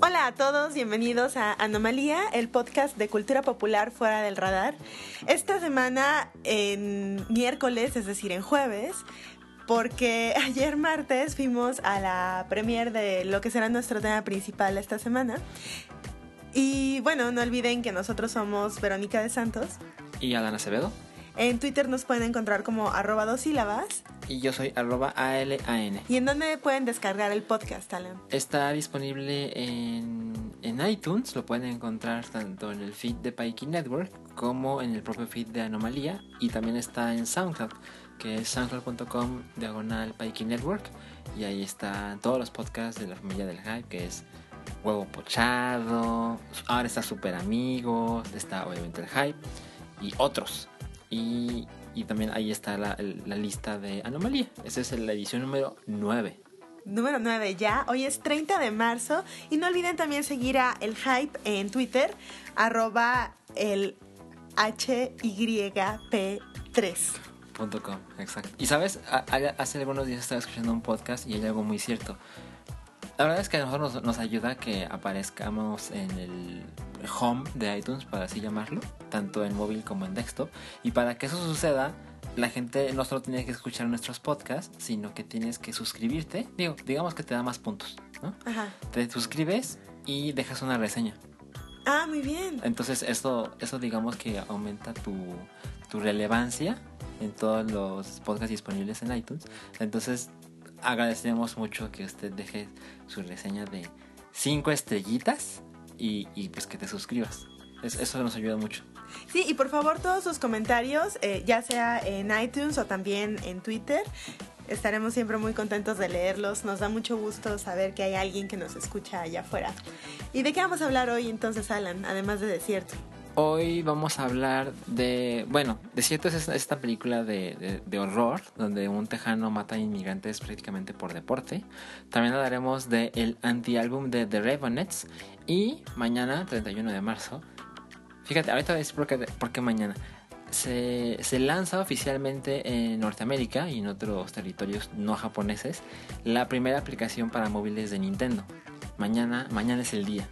Hola a todos, bienvenidos a Anomalía, el podcast de cultura popular fuera del radar. Esta semana, en miércoles, es decir, en jueves, porque ayer martes fuimos a la premier de lo que será nuestro tema principal esta semana. Y bueno, no olviden que nosotros somos Verónica de Santos. Y Adán Acevedo. En Twitter nos pueden encontrar como arroba dos sílabas. Y yo soy arroba ALAN. ¿Y en dónde pueden descargar el podcast, Alan? Está disponible en, en iTunes, lo pueden encontrar tanto en el feed de Pikey Network como en el propio feed de Anomalía. Y también está en SoundCloud, que es soundcloud.com diagonal Pikey Network. Y ahí están todos los podcasts de la familia del hype, que es Huevo Pochado, ahora está Super Amigos, está obviamente el hype y otros. Y, y también ahí está la, la, lista de Anomalía. Esa es la edición número 9. Número 9 ya. Hoy es 30 de marzo. Y no olviden también seguir a El Hype en Twitter. Arroba el HYP3. .com, exacto. Y sabes, hace algunos días estaba escuchando un podcast y hay algo muy cierto. La verdad es que a nosotros nos, nos ayuda que aparezcamos en el home de iTunes, para así llamarlo, tanto en móvil como en desktop. Y para que eso suceda, la gente no solo tiene que escuchar nuestros podcasts, sino que tienes que suscribirte. Digo, digamos que te da más puntos, ¿no? Ajá. Te suscribes y dejas una reseña. Ah, muy bien. Entonces, esto, eso digamos que aumenta tu, tu relevancia en todos los podcasts disponibles en iTunes. Entonces, agradecemos mucho que usted deje su reseña de 5 estrellitas y, pues que te suscribas. Es, eso nos ayuda mucho. Sí, y por favor todos sus comentarios, eh, ya sea en iTunes o también en Twitter, estaremos siempre muy contentos de leerlos. Nos da mucho gusto saber que hay alguien que nos escucha allá afuera. ¿Y de qué vamos a hablar hoy entonces, Alan, además de Desierto? Hoy vamos a hablar de, bueno, Desierto es esta película de, de, de, horror donde un tejano mata a inmigrantes prácticamente por deporte. También hablaremos del el anti-álbum de The Ravenettes y mañana, 31 de marzo, fíjate, ahorita voy a decir por qué, por qué mañana. Se, se, lanza oficialmente en Norteamérica y en otros territorios no japoneses la primera aplicación para móviles de Nintendo. Mañana, mañana es el día.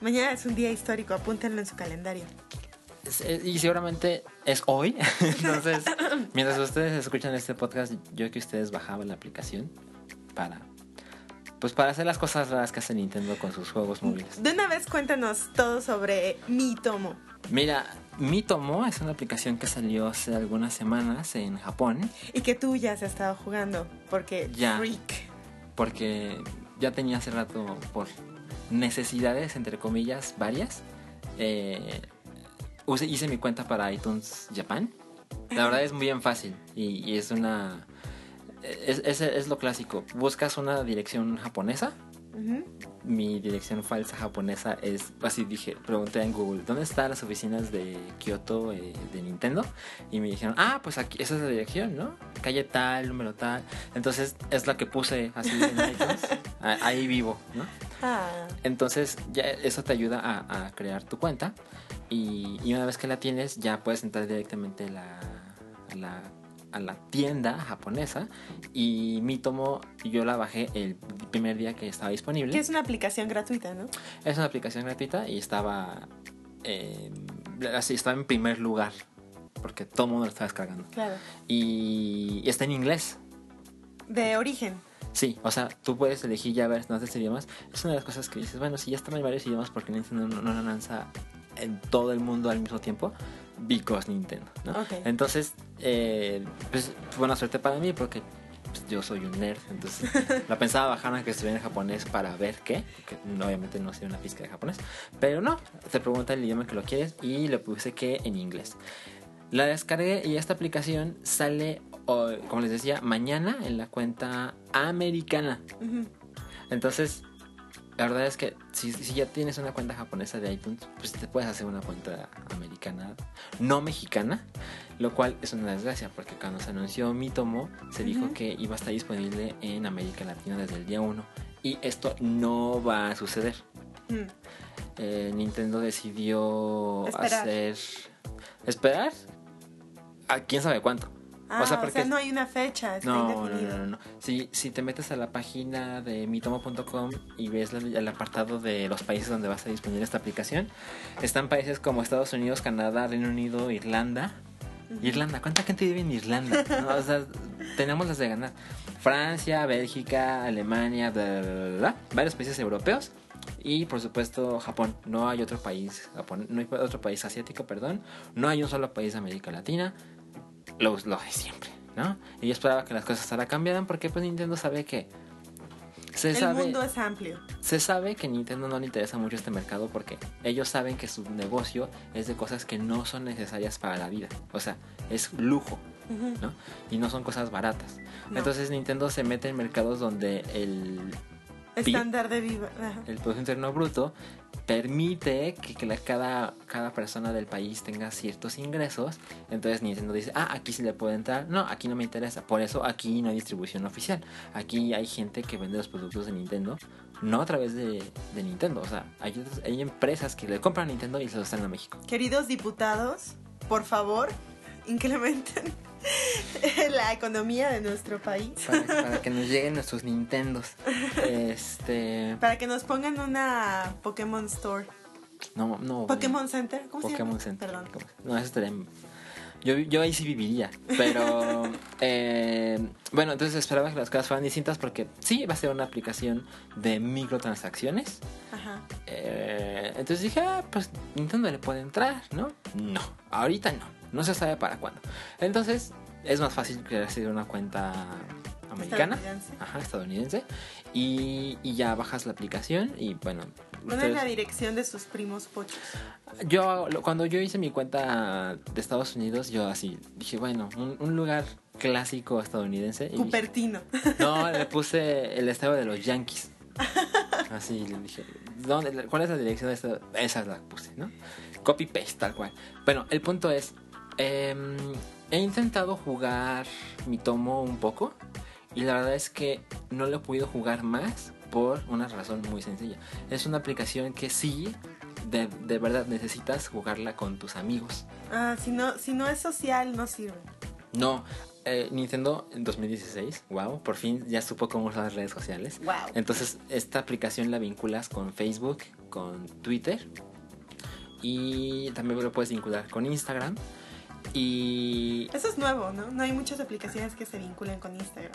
Mañana es un día histórico, apúntenlo en su calendario. Y seguramente es hoy. Entonces, mientras ustedes escuchan este podcast, yo que ustedes bajaban la aplicación para. Pues para hacer las cosas raras que hace Nintendo con sus juegos móviles. De una vez cuéntanos todo sobre Mi Tomo. Mira, Mi Tomo es una aplicación que salió hace algunas semanas en Japón. Y que tú ya has estado jugando, porque ya, freak. Porque ya tenía hace rato por necesidades, entre comillas, varias. Eh, hice mi cuenta para iTunes Japan. La verdad es muy bien fácil y, es una... Es, es, lo clásico. Buscas una dirección japonesa. Uh -huh. Mi dirección falsa japonesa es, así dije, pregunté en Google, ¿dónde están las oficinas de Kyoto eh, de Nintendo? Y me dijeron, ah, pues aquí, esa es la dirección, ¿no? Calle tal, número tal. Entonces es la que puse así en iTunes. Ahí vivo, ¿no? Ah. Entonces ya eso te ayuda a, a crear tu cuenta y, y, una vez que la tienes ya puedes entrar directamente a la, a la, a la tienda japonesa y mi tomo yo la bajé el primer día que estaba disponible. Que es una aplicación gratuita, ¿no? Es una aplicación gratuita y estaba eh, así estaba en primer lugar porque todo el mundo lo estaba descargando. Claro. Y, y está en inglés. De origen. Sí, o sea, tú puedes elegir ya ver no sé idiomas. Es una de las cosas que dices, bueno, si ya están en varios idiomas, porque Nintendo no, no la lanza en todo el mundo al mismo tiempo? Because Nintendo, ¿no? Okay. Entonces, eh, pues buena suerte para mí porque pues, yo soy un nerd, entonces la pensaba bajar aunque estuviera en japonés para ver qué, porque obviamente no sé una pizca de japonés, pero no, te pregunta el idioma que lo quieres y le puse que en inglés. La descargué y esta aplicación sale, como les decía, mañana en la cuenta americana. Uh -huh. Entonces, la verdad es que si, si, ya tienes una cuenta japonesa de iTunes, pues te puedes hacer una cuenta americana, no mexicana, lo cual es una desgracia porque cuando se anunció Mi Tomo se uh -huh. dijo que iba a estar disponible en América Latina desde el día 1 y esto no va a suceder. Mm. Eh, Nintendo decidió Esperar. hacer esperar a quién sabe cuánto. Ah, o sea, porque- no hay una fecha, está No, no, indefinido. no, no, no. Si, si te metes a la página de mitomo.com y ves el apartado de los países donde vas a disponer esta aplicación, están países como Estados Unidos, Canadá, Reino Unido, Irlanda. Irlanda, ¿cuánta gente vive en Irlanda? No, o sea, tenemos las de ganar. Francia, Bélgica, Alemania, bla, bla, bla, bla, varios países europeos y por supuesto Japón. No hay otro país, Japón, no hay otro país asiático, perdón. No hay un solo país de América Latina. Lo, lo de siempre, ¿no? Y yo esperaba que las cosas ahora cambiaran porque pues Nintendo sabe que se El sabe mundo es amplio. se sabe que Nintendo no le interesa mucho este mercado porque ellos saben que su negocio es de cosas que no son necesarias para la vida. O sea, es lujo. ¿no? Y no son cosas baratas. No. Entonces Nintendo se mete en mercados donde el, Estándar de vida. ajá. el Producto Interno Bruto permite que, cada, persona del país tenga ciertos ingresos. Entonces Nintendo dice, ah, aquí sí le puede entrar. No, aquí no me interesa. Por eso aquí no hay distribución oficial. Aquí hay gente que vende los productos de Nintendo, no a través de, Nintendo. O sea, hay, hay empresas que le compran a Nintendo y se los traen a México. Queridos diputados, por favor, incrementen la economía de nuestro país. Para, para que nos lleguen nuestros Nintendos. Este. Para que nos pongan una Pokémon Store. No, no. Pokémon Center. ¿Cómo se Pokémon llama? Center. Perdón. No, eso estaría... Yo, yo ahí sí viviría, pero eh, bueno, entonces esperaba que las cosas fueran distintas porque sí, va a ser una aplicación de microtransacciones. Ajá. Eh, entonces dije, ah, pues Nintendo le puede entrar, ¿no? No, ahorita no, no se sabe para cuándo. Entonces es más fácil crearse una cuenta americana, Estadounidense. ajá, estadounidense, y, y ya bajas la aplicación y bueno. Ponen ustedes- la dirección de sus primos pochos. yo, cuando yo hice mi cuenta de Estados Unidos, yo así dije, bueno, un, un lugar clásico estadounidense. y Cupertino. no, le puse el estado de los Yankees. Así le dije, ¿dónde, ¿cuál es la dirección de esta? Esa la puse, ¿no? Copy paste, tal cual. Bueno, el punto es, em, he intentado jugar mi tomo un poco y la verdad es que no lo he podido jugar más por una razón muy sencilla. Es una aplicación que sí, de, de verdad necesitas jugarla con tus amigos. Ah, si no, si no es social, no sirve. No, eh, Nintendo en 2016, wow, por fin ya supo cómo usar las redes sociales. Wow. Entonces, esta aplicación la vinculas con Facebook, con Twitter y también lo puedes vincular con Instagram. Y Eso es nuevo, ¿no? No hay muchas aplicaciones que se vinculen con Instagram.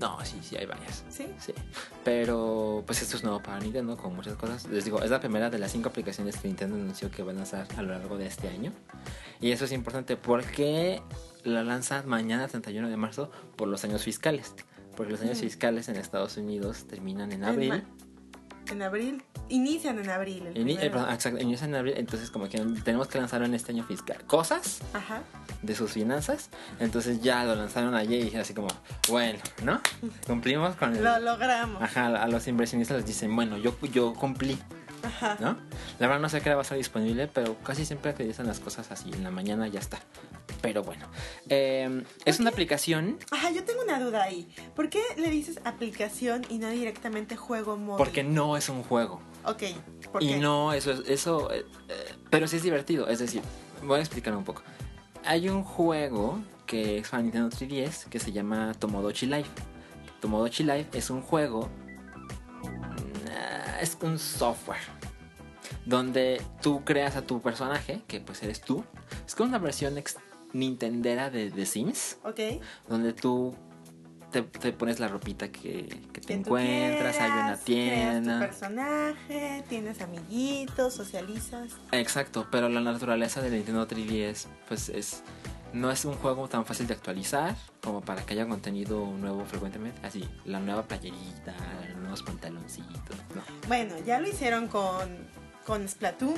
no, sí, sí hay varias. ¿Sí? Sí, pero pues esto es nuevo para Nintendo con muchas cosas. Les digo, es la primera de las cinco aplicaciones que Nintendo anunció que van a lanzar a lo largo de este año. Y eso es importante porque la lanzan mañana 31 de marzo por los años fiscales. Porque los años Mm. fiscales en Estados Unidos terminan en abril. En abril. Inician en abril. El Ini- eh, perdón, exacto, inician en abril, entonces como que tenemos que lanzarlo en este año fiscal. Cosas Ajá. de sus finanzas, entonces ya lo lanzaron ayer y dije así como, bueno, ¿no? Cumplimos con el... Lo logramos. Ajá, a los inversionistas les dicen, bueno, yo, yo cumplí, Ajá. ¿no? La verdad no sé qué hora va a estar disponible, pero casi siempre te dicen las cosas así, en la mañana ya está. Pero bueno, eh, es una aplicación Ajá, yo tengo una duda ahí. ¿Por qué le dices aplicación y no directamente juego móvil? porque no es un juego. Ok, ¿por y qué? no, eso es, eso, eh, eh, pero sí es divertido, es decir, voy a explicar un poco. Hay un juego que es para Nintendo 3DS que se llama Tomodachi Life. Tomodachi Life es un juego, mm, es un software donde tú creas a tu personaje, que pues eres tú. Es como una versión ex- nintendera de The Sims, Ok. donde tú te, te pones la ropita que, que te Que encuentras, hay una quieras, creas tienda. tu personaje, tienes amiguitos, socializas. Exacto, pero la naturaleza del Nintendo 3DS pues es no es un juego tan fácil de actualizar como para que haya contenido nuevo frecuentemente, así la nueva playerita, los nuevos pantaloncitos, no. Bueno, ya lo hicieron con, con Splatoon.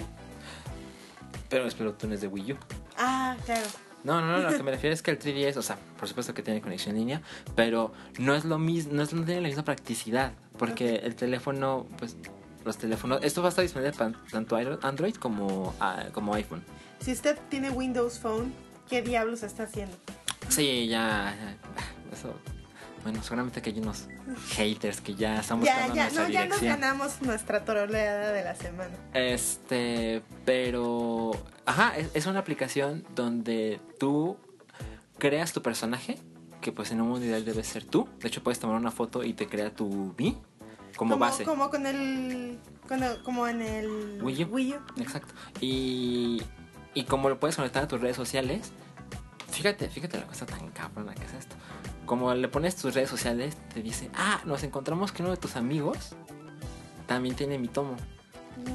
Pero Splatoon es de Wii U. Ah, claro. No, no, no, lo que me refiero es que el 3DS, o sea, por supuesto que tiene conexión en línea, pero no es lo mismo, no, es, no tiene la misma practicidad, porque el teléfono, pues los teléfonos, esto va a estar disponible para tanto Android como, ah, como iPhone. Si usted tiene Windows Phone, ¿qué diablos está haciendo? Sí, ya, ya, eso, bueno, seguramente que hay unos haters que ya están Ya, ya, no, ya nos ganamos nuestra troleada de la semana. Este, pero, ajá, es, es una aplicación donde tú creas tu personaje, que pues en un mundo ideal debe ser tú. De hecho, puedes tomar una foto y te crea tu B como, base. Como con el, con el- como en el Wii U. Exacto. Y, y como lo puedes conectar a tus redes sociales, fíjate, fíjate la cosa tan cabrona que es esto. Como le pones tus redes sociales, te dice, ah, nos encontramos que uno de tus amigos también tiene mi tomo.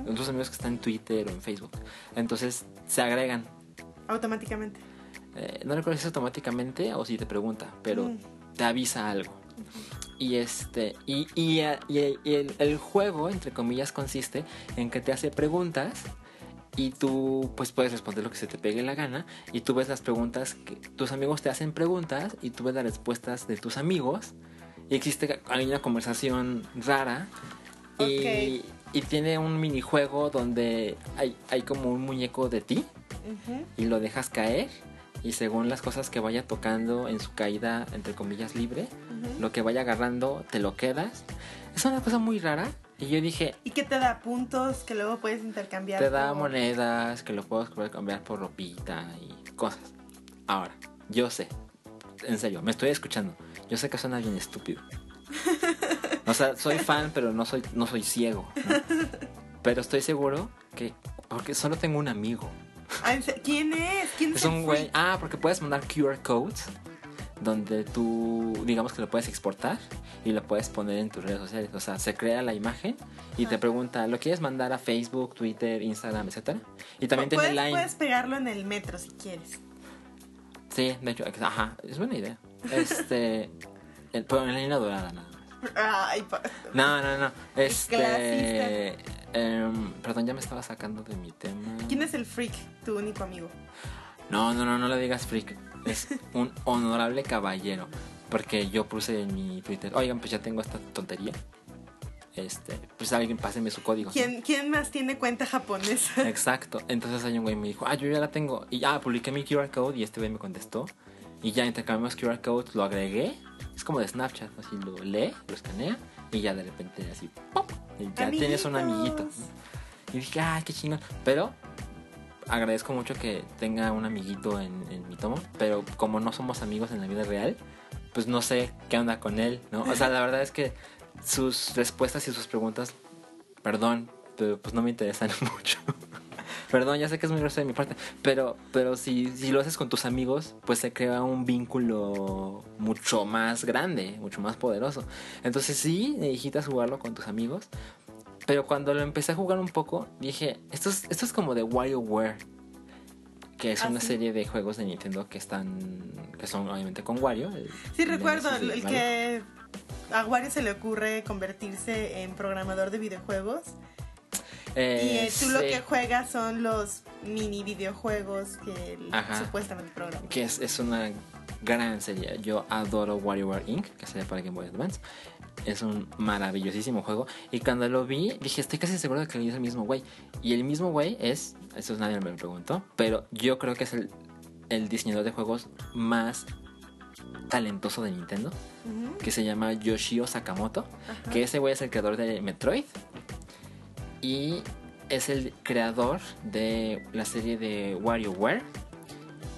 Ujú. Tus amigos que están en Twitter o en Facebook. Entonces se agregan. Automáticamente. Eh, no recuerdo si es automáticamente o si te pregunta, pero Mm. te avisa algo. Y este y, y, y- y el, el juego, entre comillas, consiste en que te hace preguntas y tú pues puedes responder lo que se te pegue la gana y tú ves las preguntas que tus amigos te hacen preguntas y tú ves las respuestas de tus amigos y existe hay una conversación rara y, y tiene un minijuego donde hay, hay como un muñeco de ti Ujú. y lo dejas caer y según las cosas que vaya tocando en su caída entre comillas libre Ujú. lo que vaya agarrando te lo quedas es una cosa muy rara y yo dije Y que te da puntos que luego puedes intercambiar. te da por- monedas que lo puedes cambiar por ropita y cosas ahora yo sé en serio me estoy escuchando yo sé que suena bien estúpido o sea soy fan pero no soy no soy ciego ¿no? pero estoy seguro que porque solo tengo un amigo Ah, ¿en se- ¿Quién es? ¿Quién es, Es un güey. Ah, porque puedes mandar QR codes donde tú, digamos que lo puedes exportar y lo puedes poner en tus redes sociales. O sea, se crea la imagen y te pregunta, ¿lo quieres mandar a Facebook, Twitter, Instagram, etcétera? Y también puedes, tiene Line. puedes pegarlo en el metro si quieres. Sí, de hecho, ajá, es buena idea. Este, el- pero en la línea dorada nada más. Ay, pa- No, no, no. Este, em, perdón, ya me estaba sacando de mi tema. ¿Quién es el freak? Tu único amigo. No, no, no, no le digas freak. Es un honorable caballero. Porque yo puse en mi Twitter, oigan, pues ya tengo esta tontería. Este, pues alguien páseme su código. ¿no? ¿Quién, ¿Quién más tiene cuenta japonesa? Exacto. Entonces hay un güey me dijo, ah, yo ya la tengo. Y ya publiqué mi QR code y este güey me contestó. Y ya intercambiamos QR codes, lo agregué. Es como de Snapchat, así lo lee, lo escanea y ya de repente así, ¡pop! Y ya tienes un amiguito. Y dije, ay, qué chingón. Pero agradezco mucho que tenga un amiguito en, mi tomo. Pero como no somos amigos en la vida real, pues no sé qué onda con él, ¿no? O sea, la verdad es que sus respuestas y sus preguntas, perdón, pero pues no me interesan mucho. Perdón, ya sé que es muy grosero de mi parte, pero, pero si, si lo haces con tus amigos, pues se crea un vínculo mucho más grande, mucho más poderoso. Entonces sí, necesitas jugarlo con tus amigos, pero cuando lo empecé a jugar un poco, dije, esto es, esto es como de WarioWare, que es ¿Ah, una sí? serie de juegos de Nintendo que están, que son obviamente con Wario. el- Sí, recuerdo el que a Wario se le ocurre convertirse en programador de videojuegos. y Eh, eh, tú lo sí. que juegas son los mini videojuegos que Ajá. supuestamente programa. que es, es una gran serie. Yo adoro WarioWare Inc., que sería para Game Boy Advance. Es un maravillosísimo juego. Y cuando lo vi, dije, estoy casi seguro de que lo hizo el mismo güey. Y el mismo güey es, eso nadie me lo preguntó, pero yo creo que es el, el diseñador de juegos más talentoso de Nintendo, que se llama Yoshio Sakamoto. Que ese güey es el creador de Metroid. Y es el creador de la serie de WarioWare.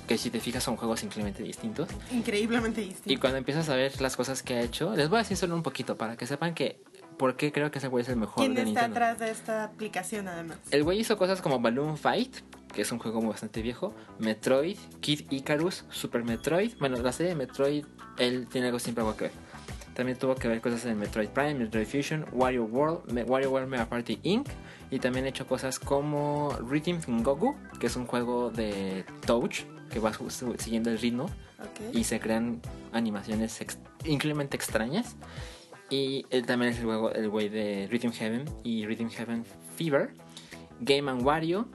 Que si te fijas son juegos increíblemente distintos. Increíblemente Y distinto. cuando empiezas a ver las cosas que ha hecho, les voy a decir solo un poquito para que sepan que por qué creo que ese güey es el mejor ¿Quién de está Nintendo. atrás de esta aplicación además? El güey hizo cosas como Balloon Fight, que es un juego muy bastante viejo, Metroid, Kid Icarus, Super Metroid. Bueno, la serie de Metroid, él tiene algo siempre algo que ver. También tuvo que ver cosas en Metroid Prime, Metroid Fusion, Wario World, Me- WarioWare Mega Party Inc. Y también ha hecho cosas como Rhythm Goku, que es un juego de Touch, que va siguiendo el ritmo Ok. y se crean animaciones ex- increíblemente extrañas. Y él también es el juego, el güey de Rhythm Heaven y Rhythm Heaven Fever, Game and Wario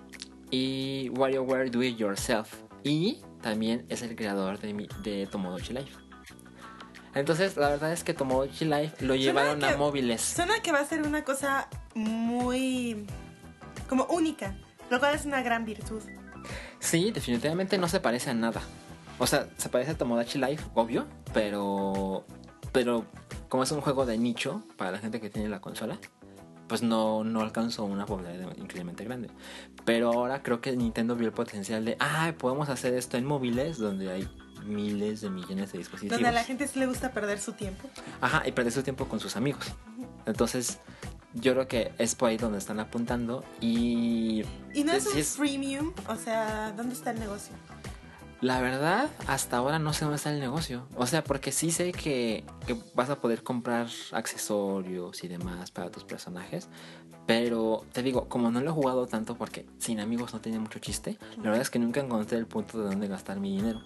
y WarioWare Do It Yourself. Y también es el creador de, mi- de Tomodachi Life. Entonces, la verdad es que Tomodachi Life lo llevaron a que- móviles. Suena que va a ser una cosa muy como única, lo cual es una gran virtud. Sí, definitivamente no se parece a nada. O sea, se parece a Tomodachi Life, obvio, pero pero como es un juego de nicho para la gente que tiene la consola, pues no, no alcanzó una popularidad increíblemente grande. Pero ahora creo que Nintendo vio el potencial de, ah, podemos hacer esto en móviles donde hay miles de millones de dispositivos. Donde a la gente sí le gusta perder su tiempo. Ajá, y perder su tiempo con sus amigos. Entonces, yo creo que es por ahí donde están apuntando y... Y no es un freemium, o sea, ¿dónde está el negocio? La verdad, hasta ahora no sé dónde está el negocio. O sea, porque sí sé que, que vas a poder comprar accesorios y demás para tus personajes. Pero te digo, como no lo he jugado tanto porque sin amigos no tiene mucho chiste, la verdad es que nunca encontré el punto de dónde gastar mi dinero.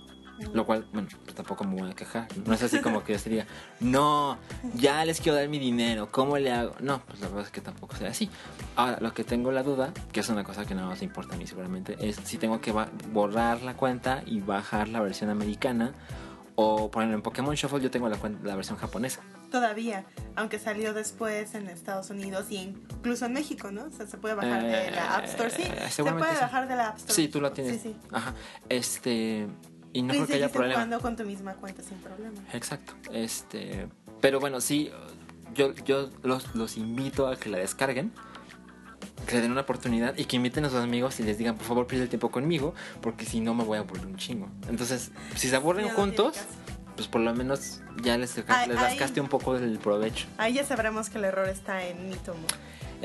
Lo cual, bueno, pues tampoco me voy a quejar. No es así como que yo sería, no, ya les quiero dar mi dinero, ¿cómo le hago? No, pues la verdad es que tampoco sea así. Ahora, lo que tengo la duda, que es una cosa que nada más importa a mí seguramente, es si tengo que borrar la cuenta y bajar la versión americana. O, por ejemplo, en Pokémon Shuffle yo tengo la, la versión japonesa. Todavía, aunque salió después en Estados Unidos y incluso en México, ¿no? O sea, se puede bajar de la App Store, sí. Eh, Se puede sí. bajar de la App Store. Sí, tú la tienes. Sí, sí. Ajá. Este. Y no creo que haya problema. jugando con tu misma cuenta sin problema. Exacto. Este. Pero bueno, sí. Yo, yo los, los invito a que la descarguen. Que le den una oportunidad y que inviten a sus amigos y les digan, por favor, pierda el tiempo conmigo, porque si no me voy a aburrir un chingo. Entonces, si se aburren no juntos, pues por lo menos ya les, Ay, les ay. rascaste un poco del provecho. Ahí ya sabremos que el error está en mi tomo.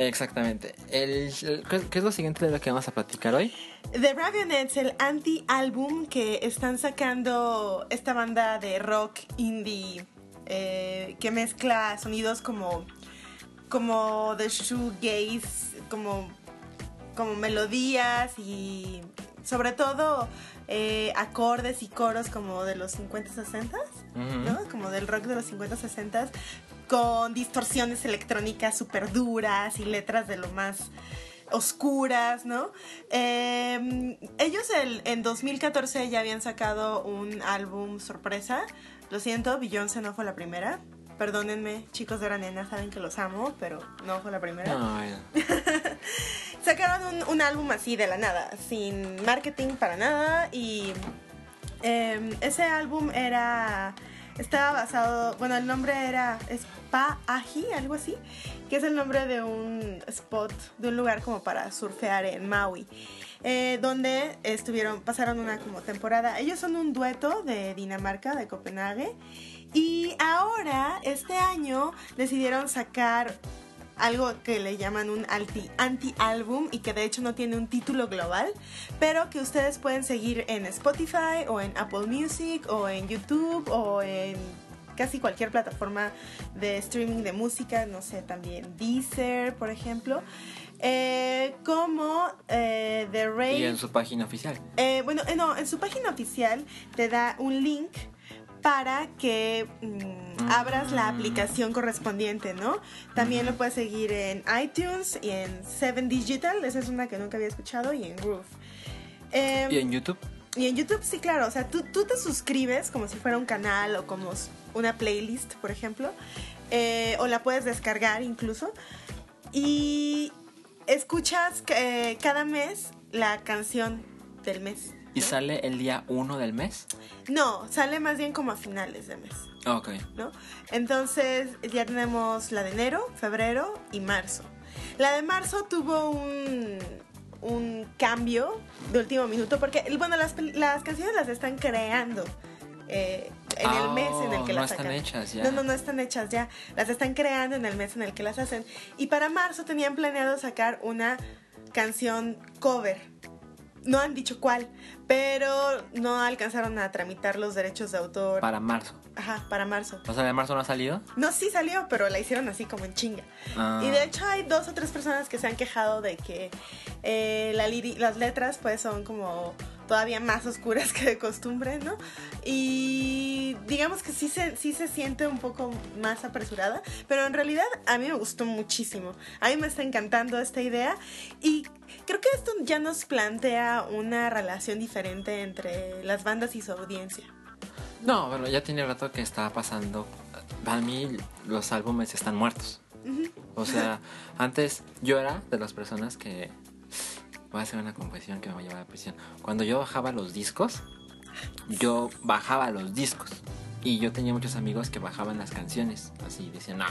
Exactamente. ¿qué, es lo siguiente de lo que vamos a platicar hoy? The Ravionettes, el anti-álbum que están sacando esta banda de rock indie eh, que mezcla sonidos como, como de shoegaze, como, como melodías y sobre todo eh, acordes y coros como de los 50 60 Como del rock de los 50 60 con distorsiones electrónicas súper duras y letras de lo más oscuras, ¿no? Eh, ellos el- en 2014 ya habían sacado un álbum sorpresa. Lo siento, Beyoncé no fue la primera. Perdónenme, chicos de Hora Nena, saben que los amo, pero no fue la primera. Sacaron un, un álbum así de la nada, sin marketing para nada y eh, ese álbum era estaba basado, bueno, el nombre era Spa Aji, algo así, que es el nombre de un spot, de un lugar como para surfear en Maui, eh, donde estuvieron, pasaron una como temporada. Ellos son un dueto de Dinamarca, de Copenhague, y ahora, este año, decidieron sacar algo que le llaman un anti- anti-álbum y que de hecho no tiene un título global, pero que ustedes pueden seguir en Spotify o en Apple Music o en YouTube o en casi cualquier plataforma de streaming de música, no sé, también Deezer, por ejemplo, eh, como eh, The Rain. y en su página oficial. Eh, bueno, eh, no, en su página oficial te da un link para que mm, abras la aplicación correspondiente, ¿no? También lo puedes seguir en iTunes y en Seven Digital, esa es una que nunca había escuchado, y en Groove. Eh, Y en YouTube. y en YouTube, sí, claro. O sea, tú, tú te suscribes como si fuera un canal o como una playlist, por ejemplo. eh, o la puedes descargar incluso. Y escuchas eh, cada mes la canción del mes. ¿Y ¿no? sale el día 1 del mes? No, sale más bien como a finales de mes, Ok. ¿no? Entonces ya tenemos la de enero, febrero y marzo. La de marzo tuvo un, un cambio de último minuto porque, bueno, las, las canciones las están creando eh, en el mes en el que Oh, no las están sacan. hechas ya. No, no, no están hechas ya. Las están creando en el mes en el que las hacen. Y para marzo tenían planeado sacar una canción cover. No han dicho cuál, pero no alcanzaron a tramitar los derechos de autor. Para marzo. Ajá, para marzo. O sea, de marzo no ha salido. No, sí salió, pero la hicieron así como en chinga. Ah. Y de hecho hay dos o tres personas que se han quejado de que eh, la las letras pues son como todavía más oscuras que de costumbre, ¿no? Y digamos que sí se, sí se siente un poco más apresurada, pero en realidad a mí me gustó muchísimo. A mí me está encantando esta idea y creo que esto ya nos plantea una relación diferente entre las bandas y su audiencia. No, bueno, ya tiene rato que está pasando. Para mí, los álbumes están muertos. O sea, antes yo era de las personas que. Voy a hacer una confesión que me va a llevar a la prisión. Cuando yo bajaba los discos, yo bajaba los discos. Y yo tenía muchos amigos que bajaban las canciones. Así decían, no,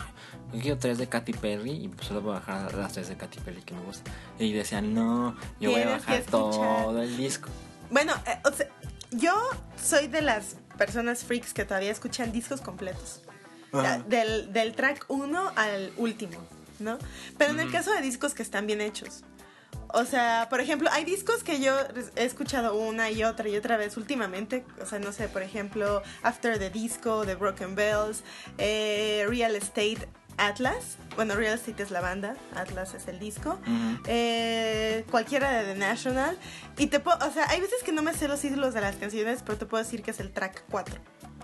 yo quiero tres de Katy Perry y pues solo voy a bajar las tres de Katy Perry que me gustan. Y decían, no, yo voy a bajar todo el disco. Bueno, eh, o sea, yo soy de las personas freaks que todavía escuchan discos completos. Ajá. del, del track 1 al último, ¿no? Pero en el Ujú. caso de discos que están bien hechos. O sea, por ejemplo, hay discos que yo he escuchado una y otra y otra vez últimamente. O sea, no sé, por ejemplo, After the Disco, The Broken Bells, eh, Real Estate Atlas. Bueno, Real Estate es la banda, Atlas es el disco. Eh, cualquiera de The National. Y te puedo, o sea, hay veces que no me sé los títulos de las canciones, pero te puedo decir que es el track 4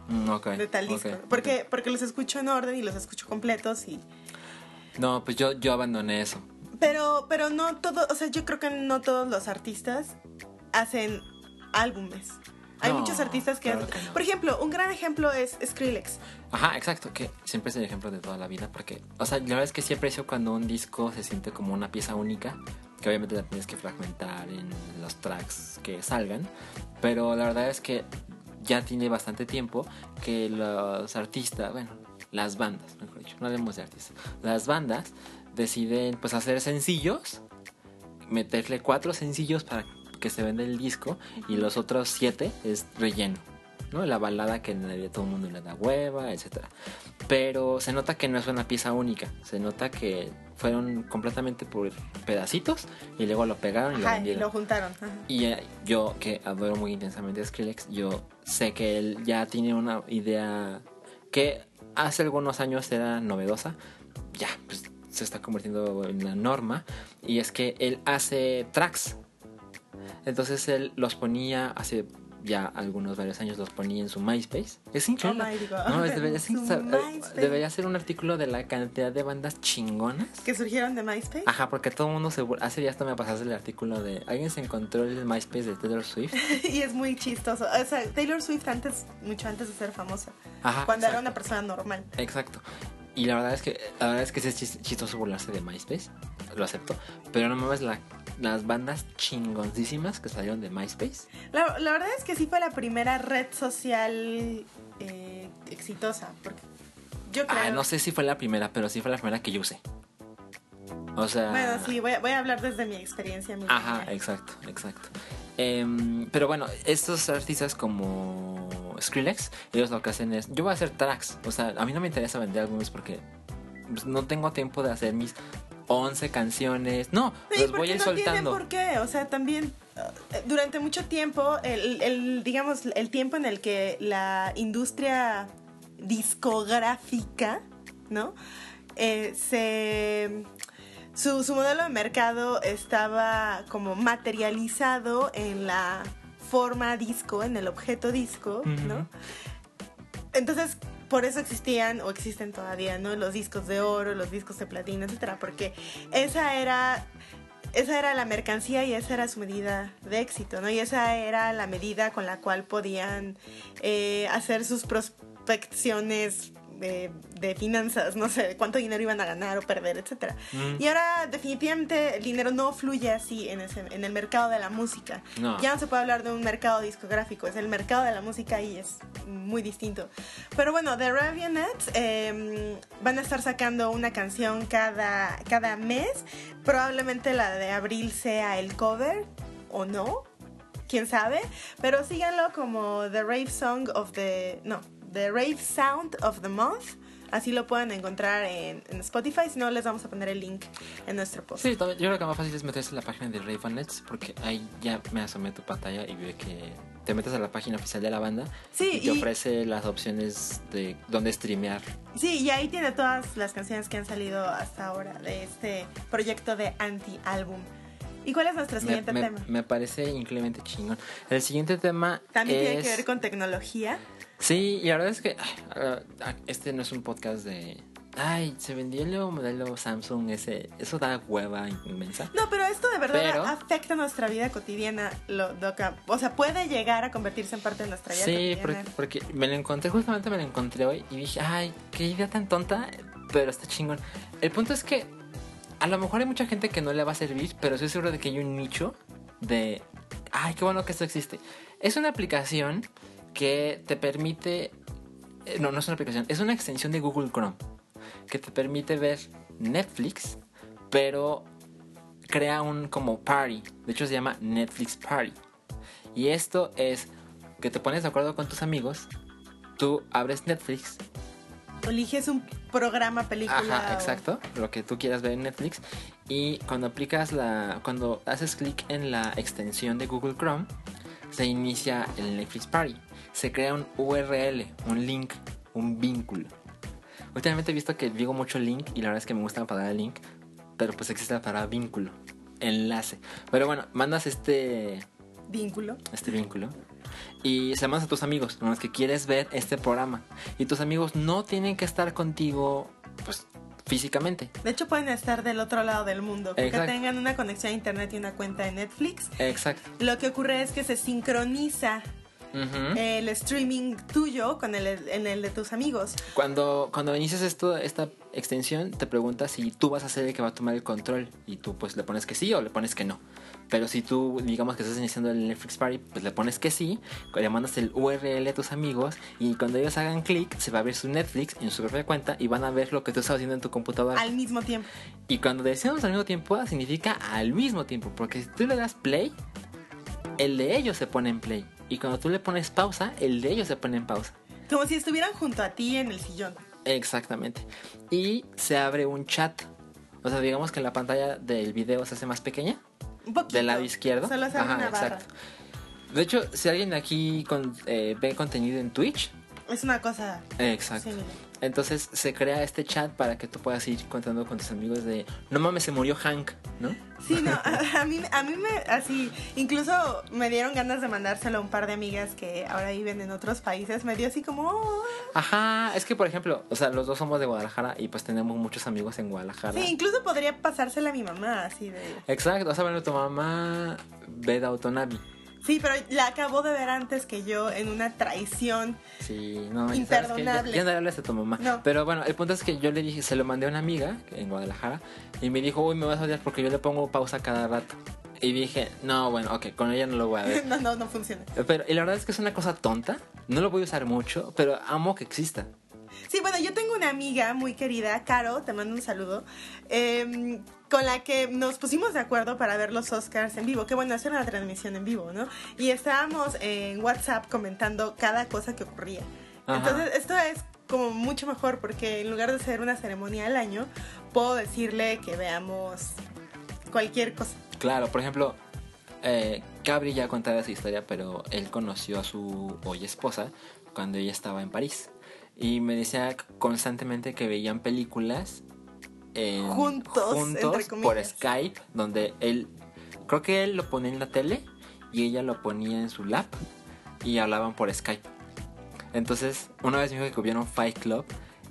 Mm, de tal disco. ok, porque, porque los escucho en orden y los escucho completos y. No, pues yo, yo abandoné eso. Pero, pero no todo, o sea, yo creo que no todos los artistas hacen álbumes. Hay No, muchos artistas que, claro hacen- que no. Por ejemplo, un gran ejemplo es Skrillex. Ajá, exacto, que siempre es el ejemplo de toda la vida, porque, o sea, la verdad es que sí aprecio cuando un disco se siente como una pieza única, que obviamente la tienes que fragmentar en los tracks que salgan, pero la verdad es que ya tiene bastante tiempo que los artistas, bueno, las bandas, mejor dicho, no hablemos de artistas, las bandas deciden pues hacer sencillos, meterle cuatro sencillos para que se venda el disco y los otros siete es relleno. ¿no? La balada que nadie- todo el mundo le da hueva, etcétera. Pero se nota que no es una pieza única, se nota que fueron completamente por pedacitos y luego lo pegaron y lo Ajá, y vendieron. lo juntaron. ajá. Y eh, yo, que adoro muy intensamente a Skrillex, yo sé que él ya tiene una idea que hace algunos años era novedosa, ya pues se está convirtiendo en la norma, y es que él hace tracks. Entonces él los ponía hace ya algunos varios años los ponía en su MySpace. Es increíble. Oh no, es- debería, ser- MySpace. debería ser un artículo de la cantidad de bandas chingonas Que surgieron de MySpace. Ajá, porque todo el mundo se... Hace días hasta me pasaste el artículo de... Alguien se encontró el MySpace de Taylor Swift. y es muy chistoso. O sea, Taylor Swift antes, mucho antes de ser famosa. Ajá. cuando era exacto. una persona normal. Exacto. Y la verdad es que... La verdad es que es chis- chistoso burlarse de MySpace. Lo acepto. Pero no mames la, las bandas chingoncísimas que salieron de MySpace. La, la verdad es que sí fue la primera red social eh, exitosa. Porque yo creo. Ah, no sé si fue la primera, pero sí fue la primera que yo usé. O sea... Bueno, sí, voy a, voy a hablar desde mi experiencia. Ajá, exacto, exacto. Em, pero bueno, estos artistas como Skrillex, ellos lo que hacen es, yo voy a hacer tracks, o sea, a mí no me interesa vender álbumes porque pues, no tengo tiempo de hacer mis 11 canciones, no, Sí, los voy a ir no soltando. por qué. O sea, también eh, durante mucho tiempo, el, el, digamos, el tiempo en el que la industria discográfica, ¿no? Eh, se. Su, su modelo de mercado estaba como materializado en la forma disco, en el objeto disco, ¿no? Entonces, por eso existían o existen todavía, ¿no? Los discos de oro, los discos de platino, etcétera, porque esa era esa era la mercancía y esa era su medida de éxito, ¿no? Y esa era la medida con la cual podían eh, hacer sus prospecciones de, de finanzas, no sé, cuánto dinero iban a ganar o perder, etcétera. Mm. Y ahora definitivamente el dinero no fluye así en, ese, en el mercado de la música. No. Ya no se puede hablar de un mercado discográfico, es el mercado de la música y es muy distinto. Pero bueno, The Ravionettes eh, van a estar sacando una canción cada, cada mes. Probablemente la de abril sea el cover o no, quién sabe. Pero síganlo como The Rave Song of the... No, The Rave Sound of the Month. Así lo pueden encontrar en, en Spotify. Si no, les vamos a poner el link en nuestro post. Sí, también- yo creo que más fácil es meterse en la página de Ravenets porque ahí ya me asomé tu pantalla y ve que te metes a la página oficial de la banda Sí, y te y- ofrece las opciones de dónde streamear. Sí, y ahí tiene todas las canciones que han salido hasta ahora de este proyecto de anti-álbum. ¿Y cuál es nuestro Me, siguiente me- tema? me parece increíblemente chingón. El siguiente tema También tiene es- que ver con tecnología. Sí, y la verdad es que ay, ah, este no es un podcast de... Ay, se vendió el nuevo modelo Samsung ese. Eso da hueva inmensa. No, pero esto de verdad Pero- afecta nuestra vida cotidiana. Lo, que- o sea, puede llegar a convertirse en parte de nuestra vida Sí, cotidiana. porque, porque me lo encontré, justamente me lo encontré hoy y dije, ay, qué idea tan tonta, pero está chingón. El punto es que a lo mejor hay mucha gente que no le va a servir, pero estoy seguro de que hay un nicho de, ay, qué bueno que esto existe. Es una aplicación que te permite, eh, no, no es una aplicación, es una extensión de Google Chrome que te permite ver Netflix, pero crea un como party. De hecho, se llama Netflix Party. Y esto es que te pones de acuerdo con tus amigos tú abres Netflix. Eliges un programa, película. Ajá, o- exacto. Lo que tú quieras ver en Netflix. Y cuando aplicas la. Cuando haces clic en la extensión de Google Chrome, se inicia el Netflix Party. Se crea un URL, un link, un vínculo. Últimamente he visto que digo mucho link y la verdad es que me gusta la palabra link, pero pues existe la palabra vínculo, enlace. Pero bueno, mandas este Vínculo. este vínculo y se lo mandas a tus amigos con los que quieres ver este programa y tus amigos no tienen que estar contigo pues físicamente De hecho, pueden estar del otro lado del mundo. Porque Exacto. tengan una conexión a internet y una cuenta de Netflix. exacto Lo que ocurre es que se sincroniza El streaming tuyo con el, en el de tus amigos. cuando cuando inicias esto esta extensión te pregunta si tú vas a ser el que va a tomar el control y tú pues le pones que sí o le pones que no pero si tú digamos que estás iniciando el Netflix Party pues le pones que sí le mandas el URL a tus amigos y cuando ellos hagan clic se va a ver su Netflix en su propia cuenta y van a ver lo que tú estás haciendo en tu computadora Al mismo tiempo. Y cuando decimos al mismo tiempo, significa al mismo tiempo. Porque si tú le das play, el de ellos se pone en play. Y cuando tú le pones pausa, el de ellos se pone en pausa. Como si estuvieran junto a ti en el sillón. Exactamente. Y se abre un chat. O sea, digamos que la pantalla del video se hace más pequeña. Un poquito. Del lado izquierdo. Solo se abre una barra. De hecho, si alguien aquí con- eh, ve contenido en Twitch, Es una cosa exacto. similar. Entonces se crea este chat para que tú puedas ir contando con tus amigos de, no mames, se murió Hank, ¿no? Sí, no, a, a mí, a mí me, así, incluso me dieron ganas de mandárselo a un par de amigas que ahora viven en otros países. Me dio así como, oh. Ajá, es que por ejemplo, o sea, los dos somos de Guadalajara y pues tenemos muchos amigos en Guadalajara. sí, incluso podría pasársela a mi mamá, así de... Exacto, o sea, bueno, tu mamá ve de Autonavi. Sí, pero la acabó de ver antes que yo en una traición. Sí, no, que ya, Imperdonable. ya no le hables a tu mamá. No. Pero bueno, el punto es que yo le dije, se lo mandé a una amiga en Guadalajara y me dijo, uy, me vas a odiar porque yo le pongo pausa cada rato. Y dije, no, bueno, ok, con ella no lo voy a ver. No, no, no funciona. Pero, y la verdad es que es una cosa tonta, no lo voy a usar mucho, pero amo que exista. Sí, bueno, yo tengo una amiga muy querida, Caro, te mando un saludo, eh, con la que nos pusimos de acuerdo para ver los Oscars en vivo. Que bueno, hacer una transmisión en vivo, ¿no? Y estábamos en WhatsApp comentando cada cosa que ocurría. Ajá. Entonces, esto es como mucho mejor porque en lugar de ser una ceremonia al año, puedo decirle que veamos cualquier cosa. Claro, por ejemplo, eh, Gabri ya contaba esa historia, pero él conoció a su hoy esposa cuando ella estaba en París. Y me decía constantemente que veían películas en- Juntos, por. Skype, donde él, creo que él lo ponía en la tele y ella lo ponía en su lap y hablaban por Skype. Entonces, una vez me dijo que vieron Fight Club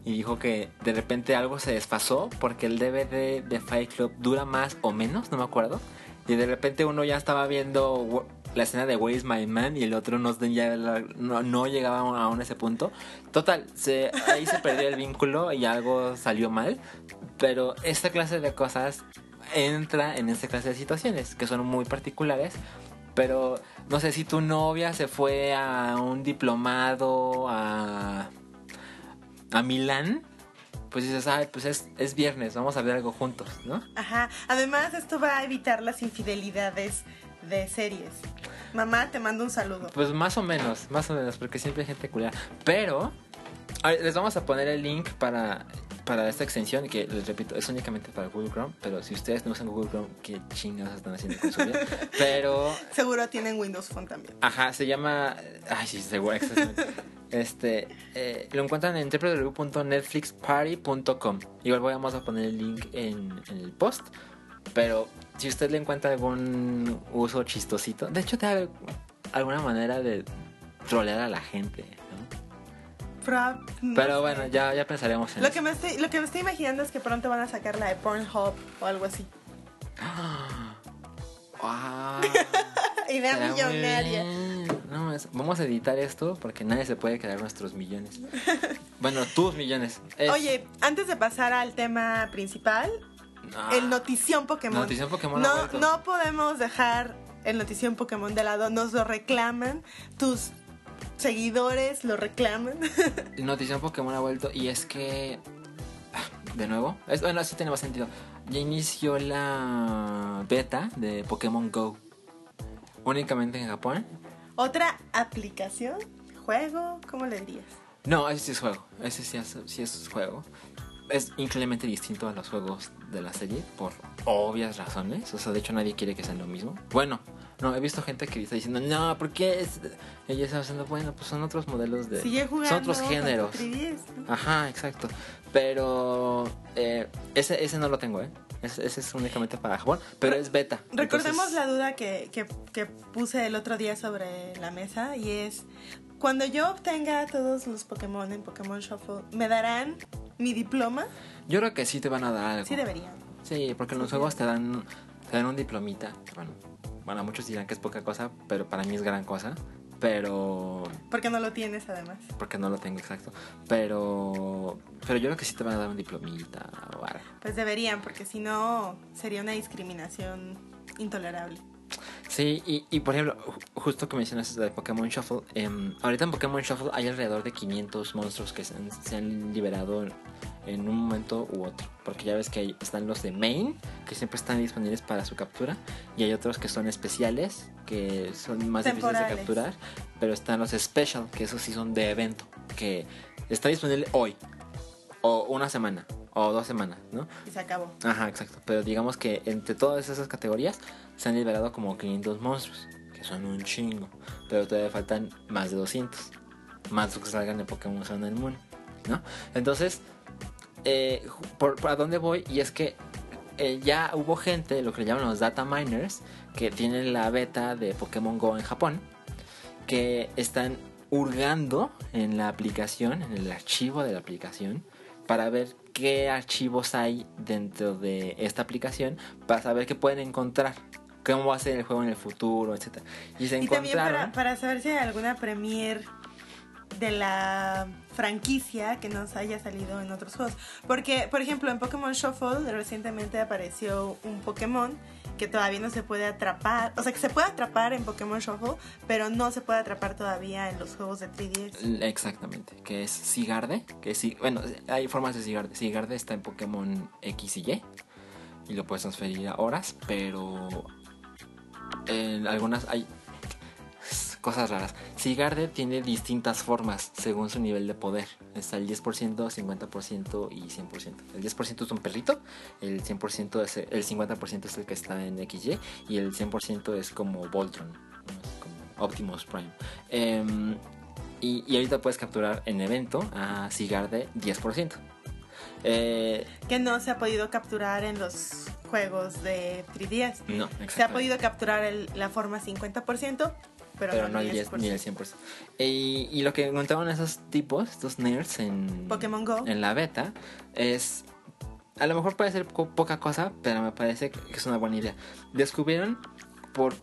y dijo que de repente algo se desfasó porque el DVD de Fight Club dura más o menos, no me acuerdo. Y de repente uno ya estaba viendo la escena de Where is My Man y el otro no, ya no, no llegaba a ese punto. Total, ahí se perdió el vínculo y algo salió mal. Pero esta clase de cosas entra en esta clase de situaciones que son muy particulares. Pero no sé si tu novia se fue a un diplomado a, a Milán, pues dices, ay, pues es, es viernes, vamos a ver algo juntos, ¿no? Ajá. Además, esto va a evitar las infidelidades de series. Mamá, te mando un saludo. Pues más o menos, más o menos, porque siempre hay gente culera. Pero a ver, les vamos a poner el link para, para esta extensión, que les repito, es únicamente para Google Chrome. Pero si ustedes no usan Google Chrome, qué chingados están haciendo con su vida. Pero Seguro tienen Windows Phone también. Ajá, se llama. Ay, sí, seguro, exactamente. Este, eh, lo encuentran en www.netflixparty.com. Igual voy a poner el link en, en el post. Pero si usted le encuentra algún uso chistosito, de hecho, te da alguna manera de trolear a la gente, ¿no? Pero sé. bueno, ya, ya pensaremos en Lo eso. que, me estoy, lo que me estoy imaginando es que pronto van a sacar la de Pornhub o algo así. ¡Wow! Idea Será millonaria. No, es- vamos a editar esto porque nadie se puede quedar nuestros millones. Bueno, tus millones. Es- Oye, antes de pasar al tema principal, Ah, el notición Pokémon. Notición Pokémon ha No, podemos dejar el notición Pokémon de lado. Nos lo reclaman. Tus seguidores lo reclaman. Notición Pokémon ha vuelto y es que. De nuevo, es, bueno, así tiene más sentido. Ya inició la beta de Pokémon Go. Únicamente en Japón. Otra aplicación, juego, ¿cómo le dirías? No, ese sí es juego. Ese sí es, sí es juego. Es increíblemente distinto a los juegos de la serie por obvias razones. O sea, de hecho nadie quiere que sean lo mismo. Bueno, no, he visto gente que está diciendo, no, ¿por qué? Es... Ella está diciendo, bueno, pues son otros modelos de... Sigue jugando son otros géneros. tu 3DS, ¿no? Ajá, exacto. Pero eh, ese, ese no lo tengo, ¿eh? Ese, ese es únicamente para Japón, pero es beta. Recordemos Entonces, la duda que, que, que puse el otro día sobre la mesa y es, cuando yo obtenga todos los Pokémon en Pokémon Shuffle, ¿me darán mi diploma? Yo creo que sí te van a dar algo. Sí deberían. Sí, porque en los Sí, juegos te dan, te dan un diplomita. Bueno, bueno, muchos dirán que es poca cosa, pero para mí es gran cosa. Pero. Porque no lo tienes además. Porque no lo tengo exacto. Pero. Pero yo creo que sí te van a dar un diplomita o algo. Pues deberían, porque si no sería una discriminación intolerable. Sí, y, y por ejemplo, ju- justo que mencionas de Pokémon Shuffle, em, ahorita en Pokémon Shuffle hay alrededor de 500 monstruos que se han, se han liberado en un momento u otro. Porque ya ves que hay- están los de main, que siempre están disponibles para su captura, y hay otros que son especiales, que son más difíciles de capturar, pero están los special, que esos sí son de evento, que está disponible hoy, o una semana, o dos semanas, ¿no? Y se acabó. Ajá, exacto. Pero digamos que entre todas esas categorías se han liberado como 500 monstruos, que son un chingo. Pero todavía faltan más de 200. Más que salgan de Pokémon Sun and Moon, ¿no? Entonces, eh, ju- por, por a dónde voy? Y es que eh, ya hubo gente, lo que le llaman los data miners, que tienen la beta de Pokémon Go en Japón, que están hurgando en la aplicación, en el archivo de la aplicación, para ver qué archivos hay dentro de esta aplicación, para saber qué pueden encontrar, cómo va a ser el juego en el futuro, etc. Y se Y también encontraron... para, para saber si hay alguna premier de la franquicia que nos haya salido en otros juegos. Porque, por ejemplo, en Pokémon Shuffle recientemente apareció un Pokémon que todavía no se puede atrapar. O sea, que se puede atrapar en Pokémon Shuffle, pero no se puede atrapar todavía en los juegos de 3DS. Exactamente, que es Sigarde, que es, bueno, hay formas de Sigarde. Sigarde está en Pokémon X y Y y lo puedes transferir a horas, pero en algunas hay cosas raras. Sigarde tiene distintas formas según su nivel de poder. Está el 10%, 50% y 100%. El 10% es un perrito, el 100% es el 50% es el que está en XY y el 100% es como Voltron, como Optimus Prime. Em, y, y ahorita puedes capturar en evento a Sigarde 10%. Eh, Que no se ha podido capturar en los juegos de 3DS. no, Se ha podido capturar el- la forma 50%, pero, pero no no el el 10 10%. ni el 100%. Y, y lo que encontraban esos tipos, estos nerds en Pokémon Go. en la beta, es... A lo mejor puede ser po- poca cosa, pero me parece que es una buena idea. Descubrieron por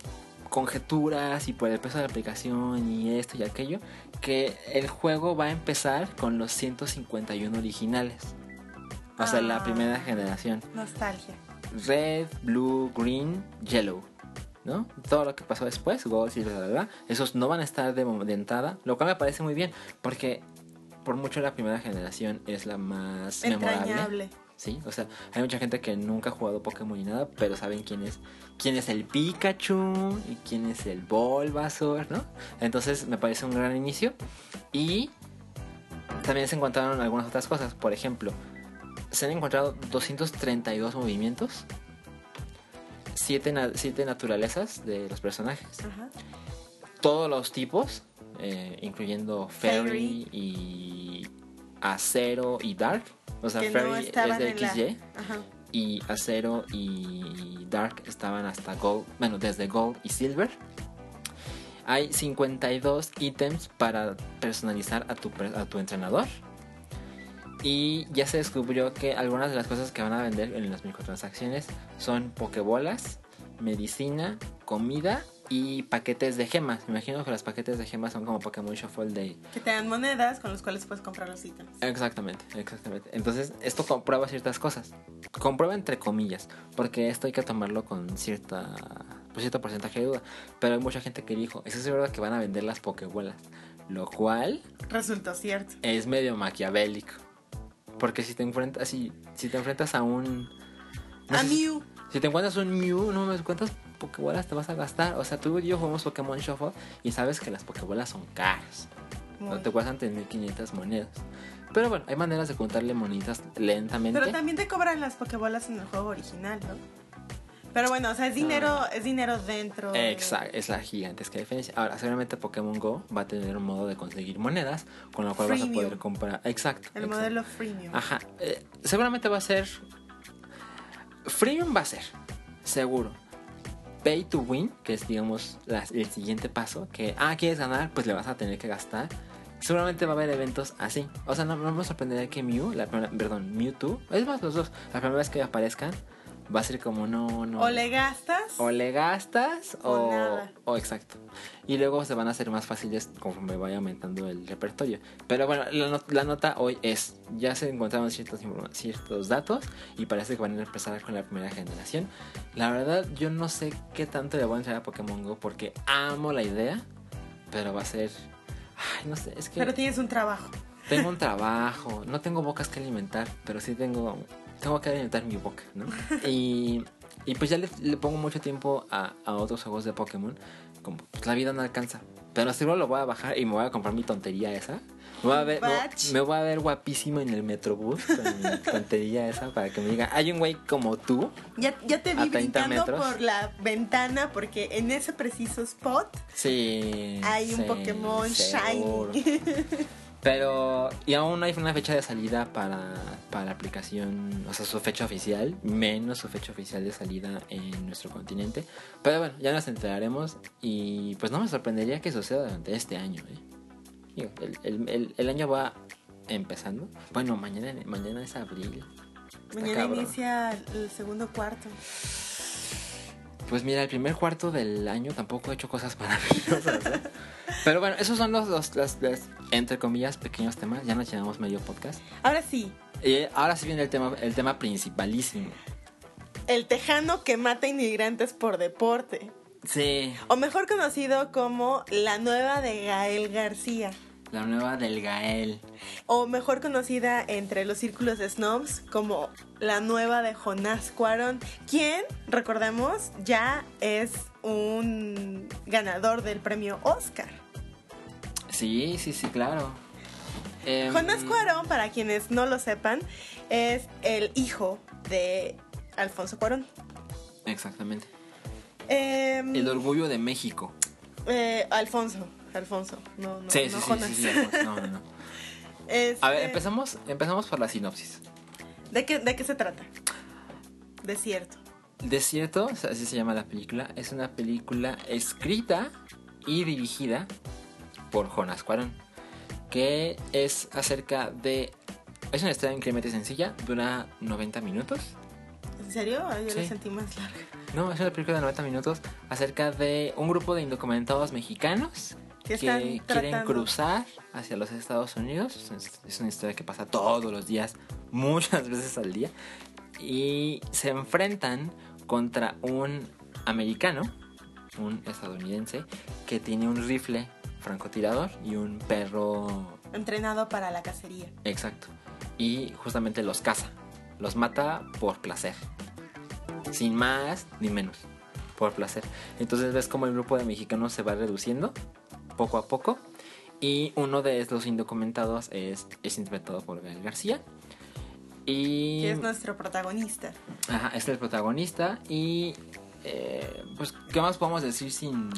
conjeturas y por el peso de la aplicación y esto y aquello, que el juego va a empezar con los 151 originales. O sea, la Ah. primera generación. Nostalgia. Red, Blue, Green, Yellow. ¿No? Todo lo que pasó después, Gold, y bla, bla, esos no van a estar de, de entrada, lo cual me parece muy bien, porque por mucho la primera generación es la más memorable. Entrañable. Sí, o sea, hay mucha gente que nunca ha jugado Pokémon ni nada, pero saben quién es, quién es el Pikachu y quién es el Bulbasaur, ¿no? Entonces me parece un gran inicio. Y también se encontraron algunas otras cosas. Por ejemplo, se han encontrado 232 movimientos, 7 naturalezas de los personajes, Ajá. todos los tipos, eh, incluyendo Fairy Fairy. y Acero y Dark. O sea, que no Fairy es de la... XY y Acero y Dark estaban hasta Gold, bueno, desde Gold y Silver. Hay 52 ítems para personalizar a tu, a tu entrenador. Y ya se descubrió que algunas de las cosas que van a vender en las microtransacciones son pokebolas, medicina, comida y paquetes de gemas. Me imagino que los paquetes de gemas son como Pokémon Shuffle de Que te dan monedas con los cuales puedes comprar los ítems. Exactamente, exactamente. Entonces, esto comprueba ciertas cosas. Comprueba entre comillas, porque esto hay que tomarlo con cierta pues, cierto porcentaje de duda. Pero hay mucha gente que dijo, ¿es verdad que van a vender las pokebolas? Lo cual Resultó cierto. es medio maquiavélico. Porque si te enfrentas, si, si te enfrentas a un... no a sé Mew. si te encuentras un Mew, no me cuántas pokebolas te vas a gastar. O sea, tú y yo jugamos Pokémon Shuffle y sabes que las pokebolas son caras. Muy. Te cuestan 3.500 monedas. Pero bueno, hay maneras de contarle monitas lentamente. Pero también te cobran las pokebolas en el juego original, ¿no? Pero bueno, o sea, es dinero, es dinero dentro. de- Exacto, es la gigantesca diferencia. Ahora, seguramente Pokémon Go va a tener un modo de conseguir monedas con lo cual vas a Freemium. poder comprar. Exacto. El exacto. modelo freemium. Ajá. eh, seguramente va a ser. Freemium va a ser, seguro. Pay to win, que es, digamos, el siguiente paso. Que, ah, quieres ganar, pues le vas a tener que gastar. Seguramente va a haber eventos así. O sea, no, no me sorprendería que Mew, la primera- perdón, Mewtwo, es más, los dos, la primera vez que aparezcan, va a ser como no, no. O le gastas. O le gastas O o, nada. o exacto. Y luego se van a hacer más fáciles conforme vaya aumentando el repertorio. Pero bueno, la, not- la nota hoy es, ya se encontraron ciertos, ciertos datos y parece que van a empezar con la primera generación. La verdad, yo no sé qué tanto le voy a entrar a Pokémon Go porque amo la idea, pero va a ser... Ay, no sé, es que... Pero tienes un trabajo. Tengo un trabajo, no tengo bocas que alimentar, pero sí tengo, tengo que alimentar mi boca, ¿no? Y, y pues ya le, le pongo mucho tiempo a, a otros juegos de Pokémon, como pues, la vida no alcanza. Pero seguro lo voy a bajar y me voy a comprar mi tontería esa. Me voy a ver, me, me voy a ver guapísimo en el Metrobús con mi tontería esa para que me diga, hay un güey como tú. Ya, ya te vi A 30 brincando metros. por la ventana porque en ese preciso spot Sí. hay un sí, Pokémon seguro. Shiny. Pero, y aún no hay una fecha de salida para, para la aplicación, o sea, su fecha oficial, menos su fecha oficial de salida en nuestro continente. Pero bueno, ya nos enteraremos y pues no me sorprendería que suceda durante este año. ¿eh? Digo, el, el- el- el año va empezando. Bueno, mañana, mañana es abril. Está Mañana cabrón. inicia el segundo cuarto. Pues mira, el primer cuarto del año tampoco he hecho cosas maravillosas. ¿eh? Pero bueno, esos son los, los, los- los, entre comillas, pequeños temas. Ya nos llevamos medio podcast. Ahora sí, Y ahora sí viene el tema, el tema principalísimo. el tejano que mata inmigrantes por deporte. Sí, O mejor conocido como la nueva de Gael García. la nueva del Gael. O mejor conocida entre los círculos de snobs como la nueva de Jonás Cuarón, quien, recordemos, ya es un ganador del premio Oscar. Sí, sí, sí, claro. Em, Jonás Cuarón, para quienes no lo sepan, es el hijo de Alfonso Cuarón. Exactamente. Em, El orgullo de México. eh, Alfonso, Alfonso, no, no, Sí, no sí, sí, Jonás. sí, sí, No, no, no. Este, A ver, empezamos, empezamos por la sinopsis. ¿de qué, ¿De qué se trata? Desierto. Desierto, así se llama la película, es una película escrita y dirigida por Jonas Cuarón, que es acerca de... Es una historia increíblemente sencilla, dura 90 minutos. ¿En serio? Yo Sí. sentí más largo. No, es una película de 90 minutos acerca de un grupo de indocumentados mexicanos Que quieren tratando- cruzar hacia los Estados Unidos. Es una historia que pasa todos los días, muchas veces al día. Y se enfrentan contra un americano, un estadounidense, que tiene un rifle francotirador y un perro Entrenado para la cacería. Exacto. Y justamente los caza. Los mata por placer. Sin más ni menos. Por placer. Entonces ves como el grupo de mexicanos se va reduciendo poco a poco. Y uno de los indocumentados es, es interpretado por Gael García. Y Que es nuestro protagonista. ajá, es el protagonista. Y eh, pues, ¿qué más podemos decir sin...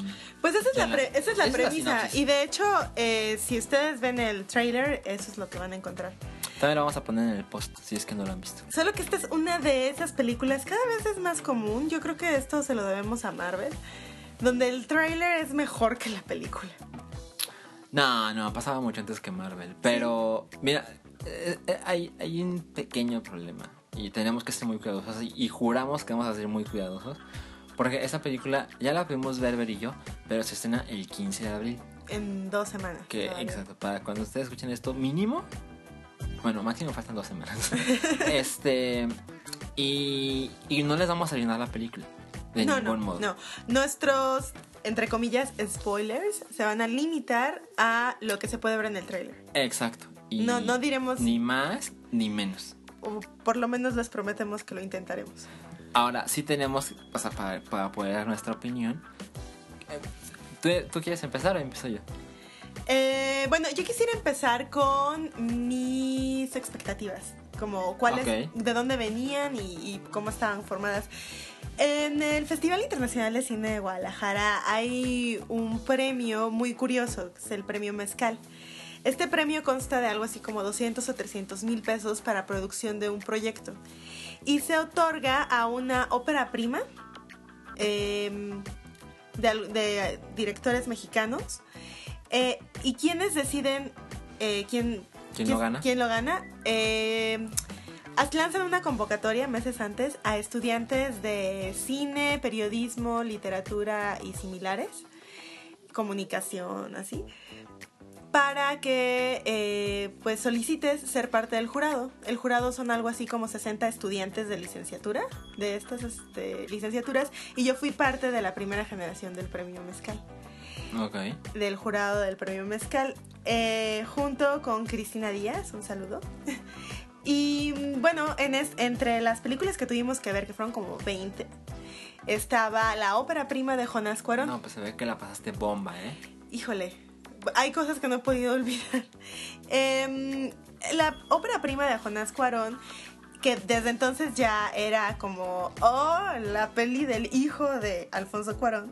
Pues esa es la, pre- esa es la esa es la premisa. y de hecho, eh, si ustedes ven el trailer, eso es lo que van a encontrar. También lo vamos a poner en el post si es que no lo han visto. Solo que esta es una de esas películas, cada vez es más común. Yo creo que esto se lo debemos a Marvel. Donde el trailer es mejor que la película. No, no, pasaba mucho antes que Marvel. Pero, mira, eh, eh, hay, hay un pequeño problema. Y tenemos que ser muy cuidadosos. Y juramos que vamos a ser muy cuidadosos. Porque esa película ya la pudimos ver, Ver y yo. Pero se estrena el 15 de abril. En dos semanas. Que, todavía. exacto, para cuando ustedes escuchen esto, mínimo. Bueno, máximo faltan dos semanas. este. Y, y no les vamos a arruinar la película. De no, ningún no, modo. no. Nuestros, entre comillas, spoilers se van a limitar a lo que se puede ver en el trailer. Exacto. Y No, no diremos, Ni más ni menos. o por lo menos les prometemos que lo intentaremos. Ahora, sí tenemos, o sea, para, para poder dar nuestra opinión. eh, ¿Tú, tú quieres empezar o empiezo yo? Eh, bueno, yo quisiera empezar con mis expectativas, como cuáles, Ok. de dónde venían y, y cómo estaban formadas. En el Festival Internacional de Cine de Guadalajara hay un premio muy curioso, que es el premio Mezcal. Este premio consta de algo así como 200 o 300 mil pesos para producción de un proyecto y se otorga a una ópera prima eh, de, directores mexicanos. Eh, ¿Y quiénes deciden eh, quién, ¿Quién lo gana? quién lo gana? Eh, lanzan una convocatoria meses antes a estudiantes de cine, periodismo, literatura y similares, comunicación, así, para que eh, pues solicites ser parte del jurado. El jurado son algo así como 60 estudiantes de licenciatura, de estas este, licenciaturas, y yo fui parte de la primera generación del premio Mezcal Ok. del jurado del premio Mezcal, eh, junto con Cristina Díaz, un saludo. Y bueno, en es- entre las películas que tuvimos que ver, que fueron como 20, estaba la ópera prima de Jonás Cuarón. No, pues se ve que la pasaste bomba, ¿eh? Híjole, hay cosas que no he podido olvidar. Em, la ópera prima de Jonás Cuarón, que desde entonces ya era como, oh, la peli del hijo de Alfonso Cuarón.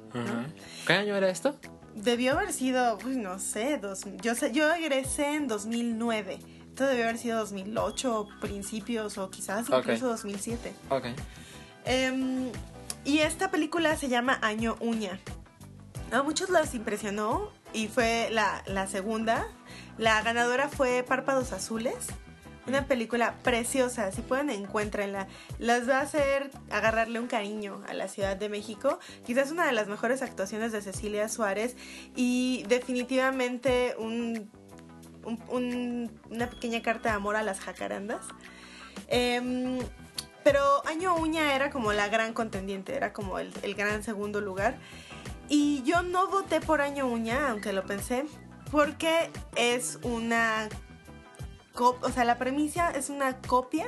¿Qué año era esto? Debió haber sido, uy, no sé, dos, yo sé, yo egresé en 2009. Esto debió haber sido 2008, principios o quizás incluso 2007. Ok. Em, y esta película se llama Año Uña. A muchos los impresionó y fue la, la segunda. La ganadora fue Párpados Azules. Una película preciosa, si pueden encuéntrenla. Las va a hacer agarrarle un cariño a la Ciudad de México. Quizás una de las mejores actuaciones de Cecilia Suárez y definitivamente un, un- un- una pequeña carta de amor a las jacarandas. Em, pero Año Uña era como la gran contendiente, era como el, el gran segundo lugar. Y yo no voté por Año Uña, aunque lo pensé, porque es una... O sea, la premisa es una copia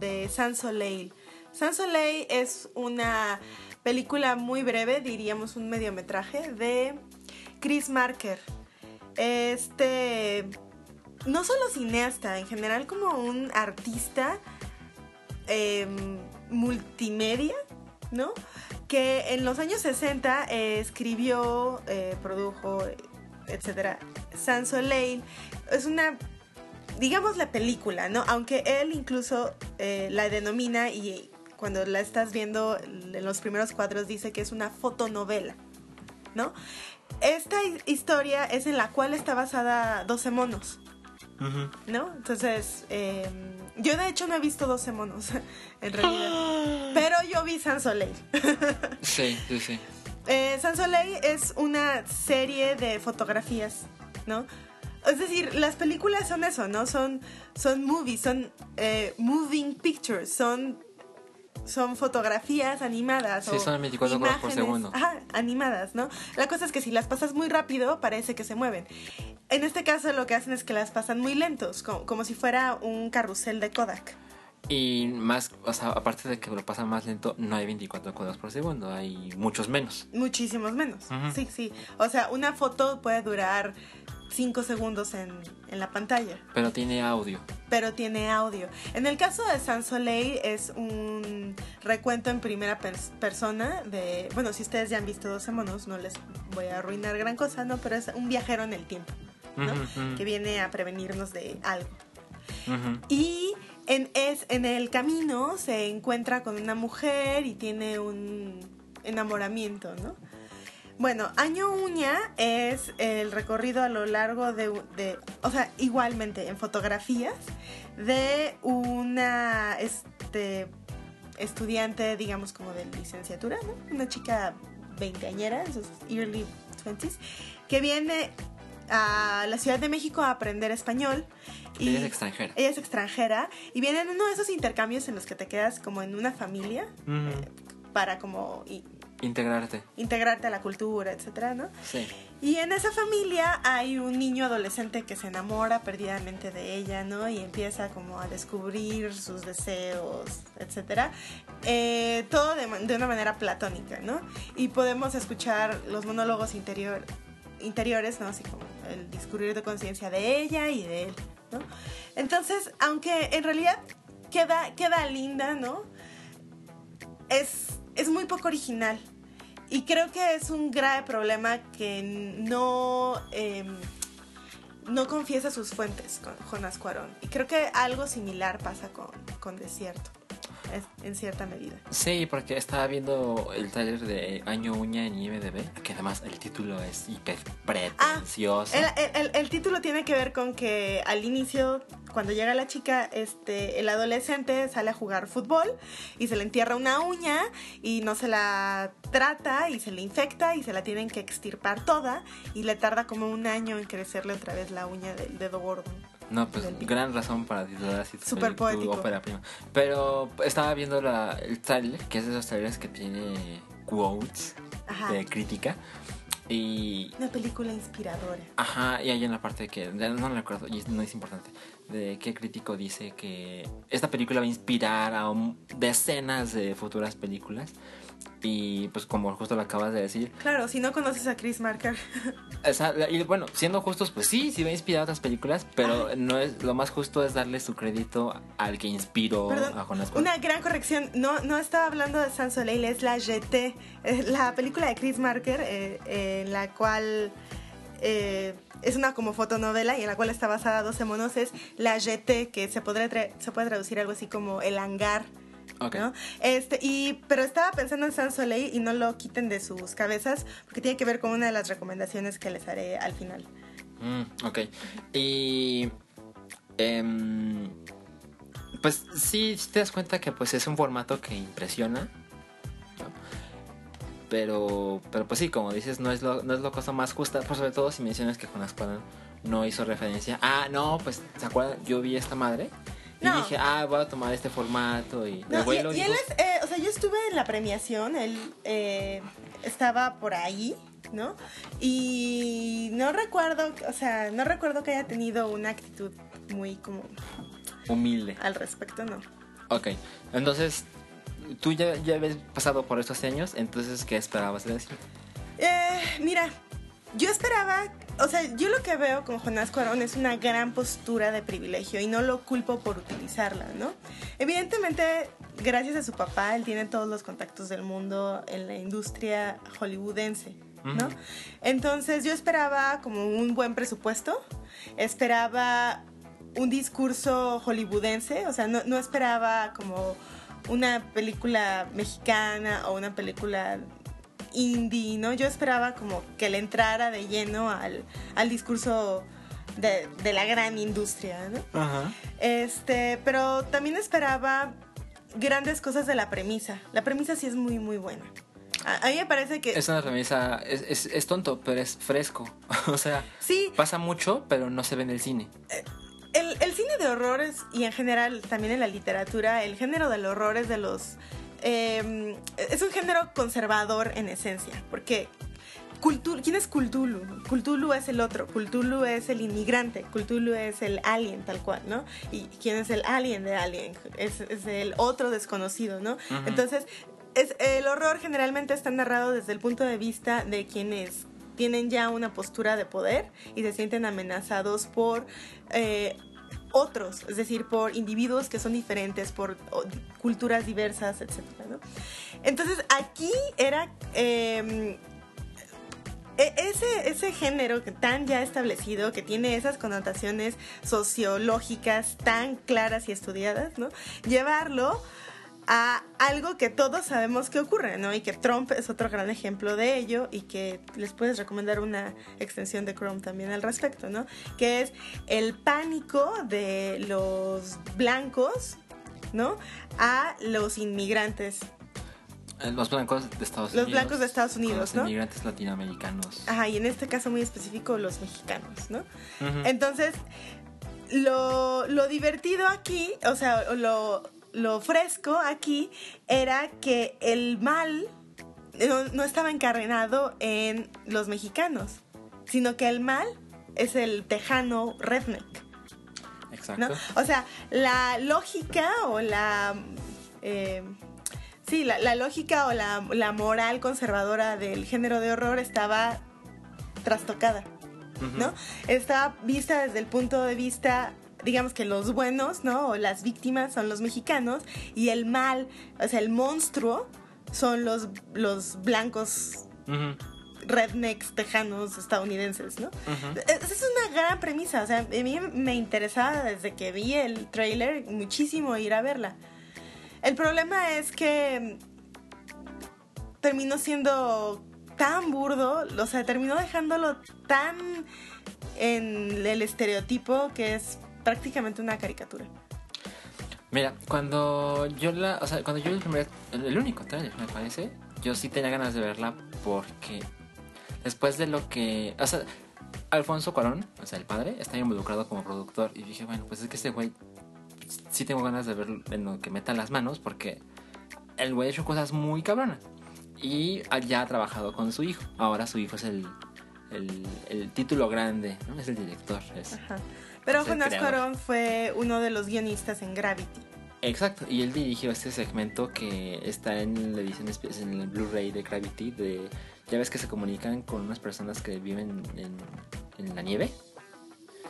de Sans Soleil. Sans Soleil es una película muy breve, diríamos un mediometraje, de Chris Marker. Este no solo cineasta, en general como un artista em, multimedia, ¿no? Que en los años 60 eh, escribió, eh, produjo, etcétera, Sans Soleil. Es una, digamos, la película, ¿no? Aunque él incluso eh, la denomina y cuando la estás viendo en los primeros cuadros dice que es una fotonovela, ¿no? Esta hi- historia es en la cual está basada 12 monos. Ujú. ¿no? Entonces, eh, yo de hecho no he visto 12 monos, en realidad. Pero yo vi Sans Soleil. Sí, sí, sí. Eh, Sans Soleil es una serie de fotografías, ¿no? Es decir, las películas son eso, ¿no? Son, son movies, son eh, moving pictures, son, son fotografías animadas. Sí, o son 24 cuadros por imágenes, segundo. Ajá, animadas, ¿no? La cosa es que si las pasas muy rápido, parece que se mueven. En este caso lo que hacen es que las pasan muy lentos, como, como si fuera un carrusel de Kodak. Y más, o sea, aparte de que lo pasa más lento, no hay 24 cuadros por segundo, hay muchos menos. Muchísimos menos. Sí, sí. O sea, una foto puede durar 5 segundos en, en la pantalla, Pero tiene audio. pero tiene audio. En el caso de Sans Soleil es un recuento en primera pers- persona de... Bueno, si ustedes ya han visto 12 monos, no les voy a arruinar gran cosa, ¿no? Pero es un viajero en el tiempo, ¿no? Que viene a prevenirnos de algo. Y en, es, en el camino se encuentra con una mujer y tiene un enamoramiento, ¿no? Bueno, Año Uña es el recorrido a lo largo de, de- o sea, igualmente en fotografías de una este, estudiante, digamos, como de licenciatura, ¿no? Una chica veinteañera, en sus early 20s, que viene a la Ciudad de México a aprender español. Ella es extranjera. Ella es extranjera y viene en uno de esos intercambios en los que te quedas como en una familia Ujú. para como Integrarte. integrarte a la cultura, etcétera, ¿no? Sí. Y en esa familia hay un niño adolescente que se enamora perdidamente de ella, ¿no? Y empieza como a descubrir sus deseos, etcétera. Eh, todo de, de una manera platónica, ¿no? Y podemos escuchar los monólogos interior interiores, ¿no? Así como el discurrir de conciencia de ella y de él, ¿no? Entonces, aunque en realidad queda, queda linda, ¿no? Es, es muy poco original. Y creo que es un grave problema que no, em, no confiesa sus fuentes con Jonas Cuarón. Y creo que algo similar pasa con, con Desierto en cierta medida. Sí, porque estaba viendo el taller de Año Uña en IMDB, que además el título es hiper pretencioso. Ah, el, título tiene que ver con que al inicio, cuando llega la chica, este, el adolescente sale a jugar fútbol y se le entierra una uña y no se la trata y se le infecta y se la tienen que extirpar toda y le tarda como un año en crecerle otra vez la uña del dedo gordo. No, pues gran razón para titular así Super poético. ópera prima. Pero estaba viendo la, el trailer, que es de esos trailers que tiene quotes de crítica. Y... Una película inspiradora. Ajá, y hay en la parte que, no recuerdo, y no es importante, de qué crítico dice que esta película va a inspirar a decenas de futuras películas. Y pues como justo lo acabas de decir. Claro, si no conoces a Chris Marker. y bueno, siendo justos, pues sí, sí va a inspirar a otras películas, pero no es lo más justo es darle su crédito al que inspiró a Jonas Una gran corrección, no, no estaba hablando de San Soleil, es la GT, la película de Chris Marker, eh, en la cual eh, es una como fotonovela y en la cual está basada 12 monos, es la GT, que se, podría se puede traducir algo así como el hangar este, y, pero estaba pensando en San Soleil y no lo quiten de sus cabezas porque tiene que ver con una de las recomendaciones que les haré al final. Mm, ok. Y... Em, pues sí, te das cuenta que pues es un formato que impresiona. Pero, pero pues sí, como dices, no es lo, no es lo cosa más justa. Por sobre todo si mencionas que Jonas Cuadran no hizo referencia. Ah, no, pues, ¿se acuerdan? Yo vi esta madre. Y dije, ah, voy a tomar este formato y... No, y, él es, eh, o sea, yo estuve en la premiación, él eh, estaba por ahí, ¿no? Y no recuerdo, o sea, no recuerdo que haya tenido una actitud muy como... Humilde. Al respecto, no. Ok, entonces, tú ya, ya habías pasado por estos años, entonces, ¿qué esperabas de decir? Eh, mira, yo esperaba o sea, yo lo que veo con Jonás Cuarón es una gran postura de privilegio y no lo culpo por utilizarla, ¿no? Evidentemente, gracias a su papá, él tiene todos los contactos del mundo en la industria hollywoodense, ¿no? Entonces yo esperaba como un buen presupuesto, esperaba un discurso hollywoodense, o sea, no, no esperaba como una película mexicana o una película indie, ¿no? Yo esperaba como que le entrara de lleno al, discurso de, la gran industria, ¿no? Ajá. Este, pero también esperaba grandes cosas de la premisa. La premisa sí es muy, muy buena. A, mí me parece que... Es una premisa, es, tonto, pero es fresco. o sea, sí. pasa mucho, pero no se ve en el cine. Eh, el, el, cine de horrores y en general también en la literatura, el género del horror es de los Em, es un género conservador en esencia, porque ¿quién es Cultulu? Cultulu es el otro, Cultulu es el inmigrante, Cultulu es el alien tal cual, ¿no? ¿Y quién es el alien de Alien? Es, el otro desconocido, ¿no? Entonces, es, el horror generalmente está narrado desde el punto de vista de quienes tienen ya una postura de poder y se sienten amenazados por eh, otros, es decir, por individuos que son diferentes, por culturas diversas, etc. Entonces aquí era... Em, e, ese, ese género tan ya establecido, que tiene esas connotaciones sociológicas tan claras y estudiadas, ¿no? Llevarlo a algo que todos sabemos que ocurre, ¿no? Y que Trump es otro gran ejemplo de ello y que les puedes recomendar una extensión de Chrome también al respecto, ¿no? Que es el pánico de los blancos, ¿no? A los inmigrantes. Eh, los blancos de Estados Unidos. Los blancos de Estados Unidos, los inmigrantes latinoamericanos. Ajá, y en este caso muy específico los mexicanos, ¿no? Entonces, lo, lo divertido aquí, o sea, lo lo fresco aquí era que el mal no, estaba encarnado en los mexicanos, sino que el mal es el tejano redneck. Exacto. O sea, la lógica o la... Eh, sí, la, lógica o la, la moral conservadora del género de horror estaba trastocada, ¿no? Está vista desde el punto de vista digamos que los buenos, ¿no? O las víctimas son los mexicanos y el mal, o sea, el monstruo son los, los blancos rednecks tejanos estadounidenses, ¿no? Esa es una gran premisa, o sea, a mí me interesaba desde que vi el trailer muchísimo ir a verla. El problema es que terminó siendo tan burdo, o sea, terminó dejándolo tan en el estereotipo que es prácticamente una caricatura. Mira, cuando yo la, o sea, cuando yo el primer, el único trailer me parece, yo sí tenía ganas de verla porque después de lo que, o sea, Alfonso Cuarón, o sea, el padre, está involucrado como productor y dije, bueno, pues es que este güey sí tengo ganas de ver en lo que meta las manos porque el güey ha hecho cosas muy cabronas y ya ha trabajado con su hijo. Ahora su hijo es el, el, título grande, ¿no? Es el director. Pero Jonás Cuarón fue uno de los guionistas en Gravity. Exacto, y él dirigió este segmento que está en la edición en el Blu-ray de Gravity de ya ves que se comunican con unas personas que viven en, la nieve.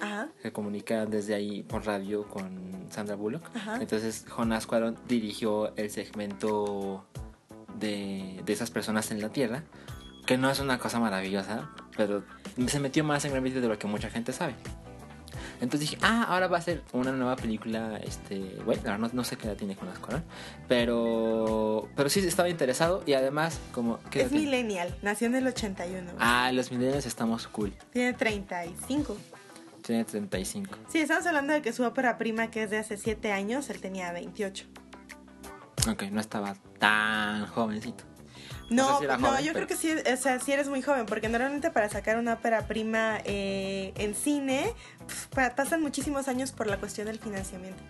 Ajá. Se comunican desde ahí por radio con Sandra Bullock. Entonces Jonas Cuarón dirigió el segmento de, de esas personas en la Tierra, que no es una cosa maravillosa, pero se metió más en Gravity de lo que mucha gente sabe. Entonces dije, ah, ahora va a ser una nueva película, este, bueno, no, no sé qué edad tiene con las pero, pero sí estaba interesado y además como... es millennial, nació en el 81. Ah, los millennials estamos cool. Tiene 35. Tiene 35. Sí, estamos hablando de que su ópera prima, que es de hace 7 años, él tenía 28. Ok, no estaba tan jovencito. No, no, yo creo que sí, o sea, sí eres muy joven, porque normalmente para sacar una ópera prima eh, en cine pasan muchísimos años por la cuestión del financiamiento.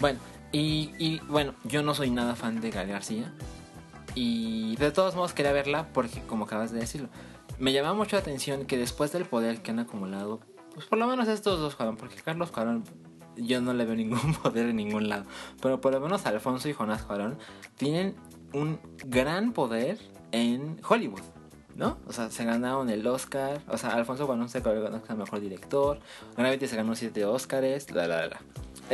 Bueno, y, bueno, yo no soy nada fan de Gal García, y de todos modos quería verla porque, como acabas de decirlo, me llama mucho la atención que después del poder que han acumulado, pues por lo menos estos dos jugaron, porque Carlos Cuarón yo no le veo ningún poder en ningún lado. Pero por lo menos Alfonso y Jonás Cuarón tienen un gran poder en Hollywood. ¿No? O sea, se ganaron el Oscar. O sea, Alfonso Cuarón se ganó el mejor director. Gravity se ganó siete Oscars. La, la, la.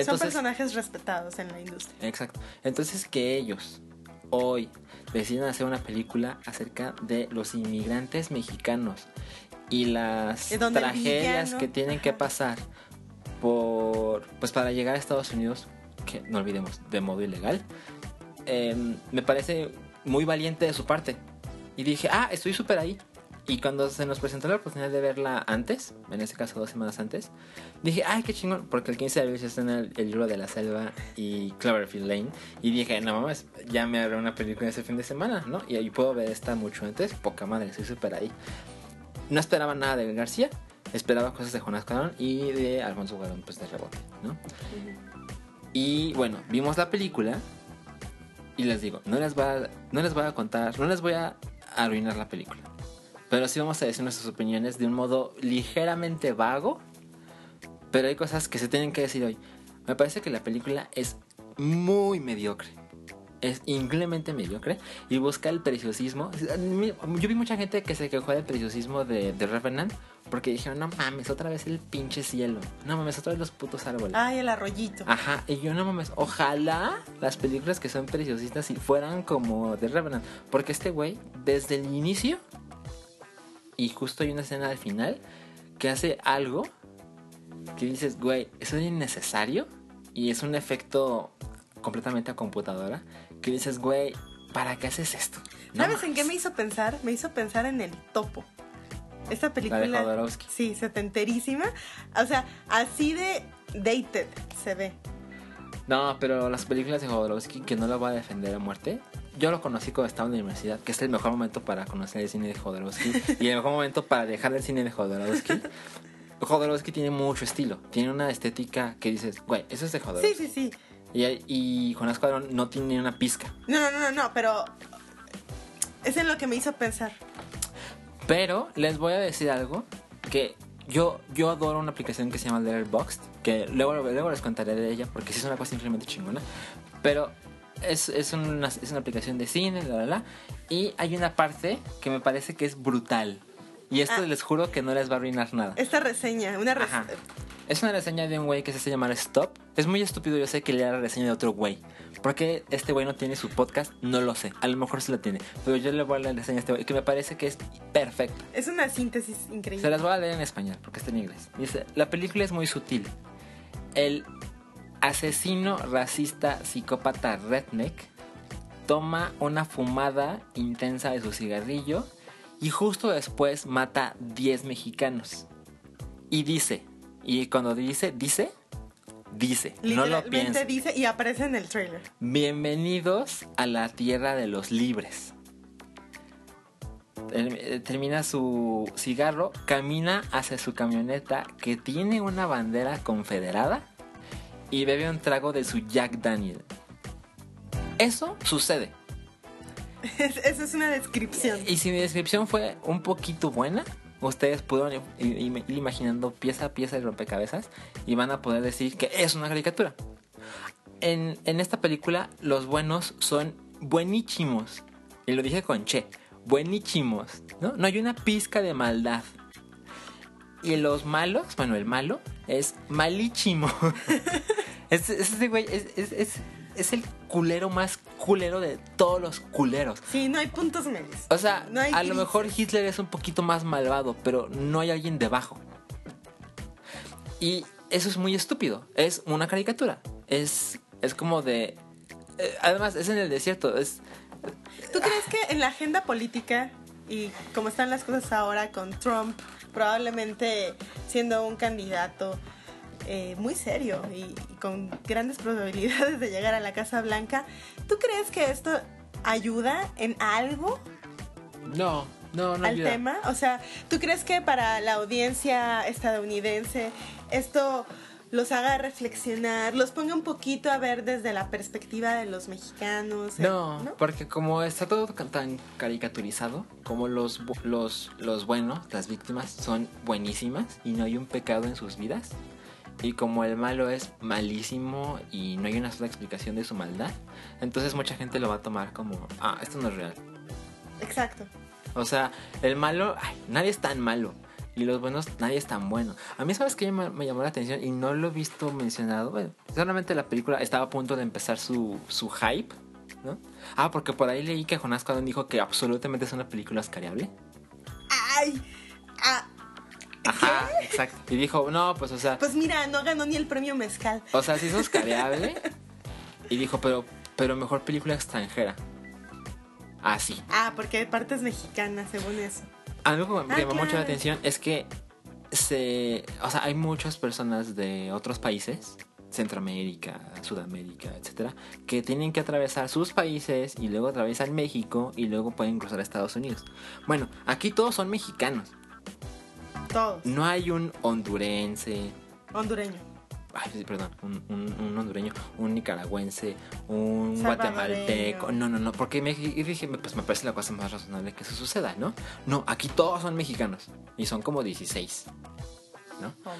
Son personajes respetados en la industria. Exacto. Entonces, que ellos hoy deciden hacer una película acerca de los inmigrantes mexicanos y las tragedias que tienen que pasar por pues para llegar a Estados Unidos, que no olvidemos, de modo ilegal, em, me parece muy valiente de su parte. Y dije, ah, estoy súper ahí. Y cuando se nos presentó la oportunidad de verla antes, en este caso dos semanas antes, dije, ay, qué chingón, porque el 15 de abril se está en el, libro de la selva y Cloverfield Lane. Y dije, no mames, ya me haré una película ese fin de semana, ¿no? Y ahí puedo ver esta mucho antes, poca madre, estoy súper ahí. No esperaba nada de García, esperaba cosas de Jonas Cuarón y de Alfonso Cuarón, pues de rebote, ¿no? Y bueno, vimos la película y les digo, no les voy a, no les voy a contar, no les voy a arruinar la película. Pero sí vamos a decir nuestras opiniones de un modo ligeramente vago. Pero hay cosas que se tienen que decir hoy. Me parece que la película es muy mediocre es increíblemente mediocre y busca el preciosismo. Yo vi mucha gente que se quejó del preciosismo de, de Revenant porque dijeron, no mames, otra vez el pinche cielo. No mames, otra vez los putos árboles. Ay, el arroyito. Ajá, y yo no mames, ojalá las películas que son preciosistas fueran como de Revenant. Porque este güey, desde el inicio, y justo hay una escena al final, que hace algo que dices, güey, eso es innecesario. Y es un efecto completamente a computadora que dices, güey, ¿para qué haces esto? ¿Sabes en qué me hizo pensar? Me hizo pensar en el topo. Esta película. La de Jodorowsky. Sí, setenterísima. O sea, así de dated se ve. No, pero las películas de Jodorowsky, que no la voy a defender a muerte. Yo lo conocí cuando estaba en la universidad, que es el mejor momento para conocer el cine de Jodorowsky y el mejor momento para dejar el cine de Jodorowsky. Jodorowsky tiene mucho estilo, tiene una estética que dices, güey, eso es de Jodorowsky. Sí, sí, sí. Y, y Jonás Cuadrón no tiene una pizca. No, no, no, no, pero es en lo que me hizo pensar. Pero les voy a decir algo que yo, yo adoro una aplicación que se llama Letterboxd, que luego, luego les contaré de ella porque sí es una cosa simplemente chingona. Pero es, es, una, es una aplicación de cine, la, la, la. Y hay una parte que me parece que es brutal. Y esto Ah. les juro que no les va a arruinar nada. Esta reseña, una reseña. Es una reseña de un güey que se hace llamar Stop. Es muy estúpido, yo sé que lea la reseña de otro güey. ¿Por qué este güey no tiene su podcast? No lo sé. A lo mejor sí lo tiene. Pero yo le voy a leer la reseña a este güey, que me parece que es perfecta. Es una síntesis Se increíble. las voy a leer en español, porque está en inglés. Dice, la película es muy sutil. El asesino racista psicópata redneck toma una fumada intensa de su cigarrillo y justo después mata 10 mexicanos. Y dice, y cuando dice, dice, dice, no lo piensa. dice y aparece en el trailer. Bienvenidos a la tierra de los libres. Eh, Termina su cigarro, camina hacia su camioneta que tiene una bandera confederada y bebe un trago de su Jack Daniel. Eso sucede. Es- Esa es una descripción. Y si mi descripción fue un poquito buena, ustedes pudieron ir imaginando pieza a pieza el rompecabezas y van a poder decir que es una caricatura. En, en esta película, los buenos son buenísimos. Y lo dije con che, buenísimos. ¿no? no hay una pizca de maldad. Y los malos, bueno, el malo es malísimo. es, es ese es- es el culero más culero de todos los culeros. Sí, no hay puntos medios. O sea, No hay a lo mejor Hitler es un poquito más malvado, pero no hay alguien debajo. Y eso es muy estúpido. Es una caricatura. Es, es como de... eh, además, es en el desierto. Es, ¿Tú crees que en la agenda política y como están las cosas ahora con Trump probablemente siendo un candidato eh, muy serio y, y con grandes probabilidades de llegar a la Casa Blanca, ¿tú crees que esto ayuda en algo no, no, no al ayuda. tema? O sea, ¿tú crees que para la audiencia estadounidense esto los haga reflexionar, los ponga un poquito a ver desde la perspectiva de los mexicanos? eh, No, porque como está todo tan caricaturizado, como los, los, los buenos, las víctimas, son buenísimas y no hay un pecado en sus vidas, y como el malo es malísimo y no hay una sola explicación de su maldad, entonces mucha gente lo va a tomar como, ah, esto no es real. Exacto. O sea, el malo, ay, nadie es tan malo. Y los buenos, nadie es tan bueno. A mí, ¿sabes qué me, me llamó la atención? Y no lo he visto mencionado. Bueno, solamente la película estaba a punto de empezar su, su hype, ¿no? Ah, porque por ahí leí que Jonás Cuadón dijo que absolutamente es una película oscariable. ¡Ay! Ah, Ajá, exacto. Y dijo, no, pues, o sea, pues mira, no ganó ni el premio Mezcal. o sea, sí es oscariable. Y dijo, pero, pero mejor película extranjera. Así. Ah, porque hay partes mexicanas, según eso. Algo que me Ah, llamó mucho la atención es que se, o sea, hay muchas personas de otros países, Centroamérica, Sudamérica, etcétera, que tienen que atravesar sus países y luego atraviesan México y luego pueden cruzar a Estados Unidos. Bueno, aquí todos son mexicanos. Todos. No hay un hondurense, Hondureño. ay, perdón, un, un- un hondureño, un nicaragüense, un guatemalteco. No, no, no, porque me dije, pues me parece la cosa más razonable que eso suceda, ¿no? No, aquí todos son mexicanos y son como 16, ¿no? Oh.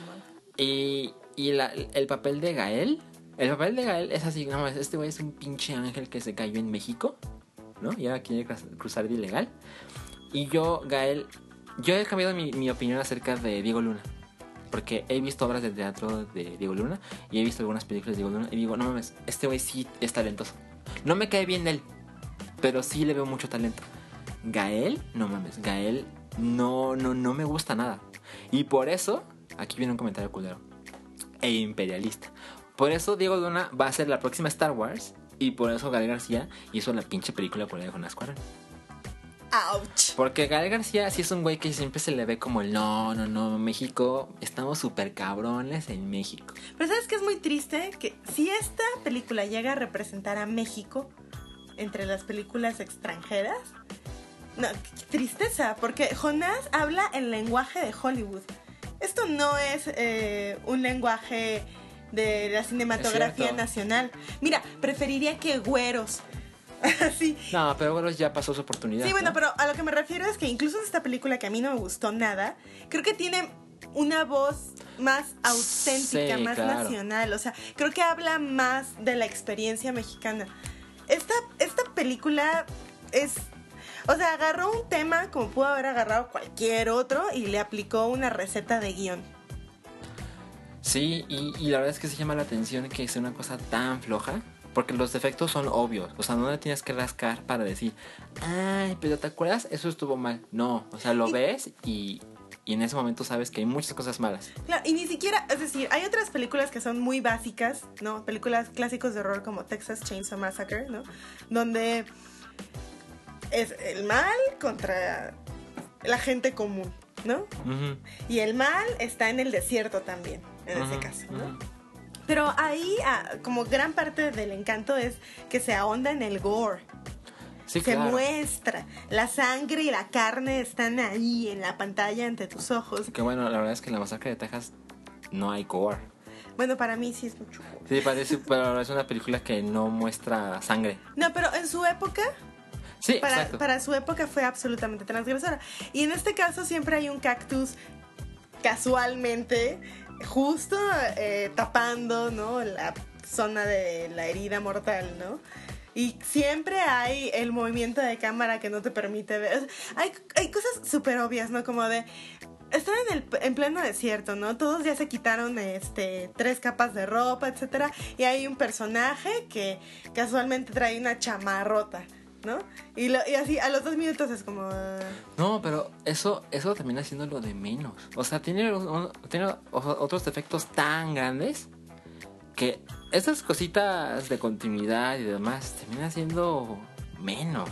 Y, y la- el papel de Gael, el papel de Gael es así, no, este güey es un pinche ángel que se cayó en México, ¿no? Y ahora quiere cruz- cruzar de ilegal. Y yo, Gael, yo he cambiado mi, opinión acerca de Diego Luna. Porque he visto obras de teatro de Diego Luna y he visto algunas películas de Diego Luna y digo, no mames, este güey sí es talentoso. No me cae bien él, pero sí le veo mucho talento. Gael, no mames, Gael no, no, no me gusta nada. Y por eso, aquí viene un comentario culero. E imperialista. Por eso Diego Luna va a ser la próxima Star Wars. Y por eso Gael García hizo la pinche película por ahí de Cuarón. Ouch. Porque Gael García sí es un güey que siempre se le ve como el no, no, no, México, estamos súper cabrones en México. Pero ¿sabes qué es muy triste? Que si esta película llega a representar a México entre las películas extranjeras, no, qué tristeza, porque Jonás habla el lenguaje de Hollywood. Esto no es eh, un lenguaje de la cinematografía nacional. Mira, preferiría que güeros. Así. No, pero bueno, ya pasó su oportunidad. Sí, bueno, ¿no? pero a lo que me refiero es que incluso en esta película que a mí no me gustó nada, creo que tiene una voz más auténtica, Sí, más claro. nacional. O sea, creo que habla más de la experiencia mexicana. Esta, esta película es. O sea, agarró un tema como pudo haber agarrado cualquier otro y le aplicó una receta de guion. Sí, y, y la verdad es que se llama la atención que sea una cosa tan floja. Porque los defectos son obvios. O sea, no le tienes que rascar para decir, ay, pero ¿te acuerdas? Eso estuvo mal. No, o sea, lo Y- ves y, y en ese momento sabes que hay muchas cosas malas. Claro, y ni siquiera, es decir, hay otras películas que son muy básicas, ¿no? Películas clásicos de horror como Texas Chainsaw Massacre, ¿no? Donde es el mal contra la gente común, ¿no? Y el mal está en el desierto también, en ese caso, ¿no? Pero ahí, ah, como gran parte del encanto es que se ahonda en el gore. Sí, se claro. muestra. La sangre y la carne están ahí en la pantalla ante tus ojos. Que bueno, la verdad es que en la masacre de Texas no hay gore. Bueno, para mí sí es mucho gore. Sí, parece, pero es una película que no muestra sangre. No, pero en su época, Sí, para, exacto. para su época fue absolutamente transgresora. Y en este caso siempre hay un cactus casualmente, justo eh, tapando, ¿no? La zona de la herida mortal, ¿no? Y siempre hay el movimiento de cámara que no te permite ver. Hay, hay cosas súper obvias, ¿no? Como de. Están en, el, en pleno desierto, ¿no? Todos ya se quitaron este, tres capas de ropa, etcétera. Y hay un personaje que casualmente trae una chamarrota, ¿no? Y, lo- y así a los dos minutos es como. ah, No, pero eso, eso termina siendo lo de menos. O sea, tiene, tiene otros defectos tan grandes que esas cositas de continuidad y demás terminan siendo menos.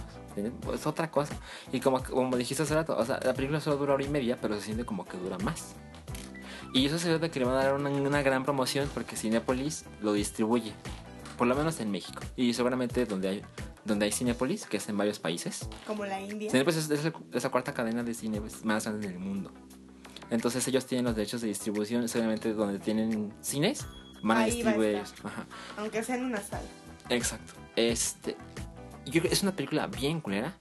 Es otra cosa. Y como, como dijiste hace rato, o sea, la película solo dura hora y media, pero se siente como que dura más. Y eso se ve que le van a dar una, una gran promoción porque Cinepolis lo distribuye. Por lo menos en México. Y seguramente donde hay, donde hay Cinepolis, que es en varios países. como la India. Cinepolis es, es la- es la cuarta cadena de cine más grande del mundo. Entonces ellos tienen los derechos de distribución, seguramente donde tienen cines, van a Ahí va a distribuir estar. ellos. Ajá. Aunque sea en una sala. Exacto. Este, yo creo que es una película bien culera.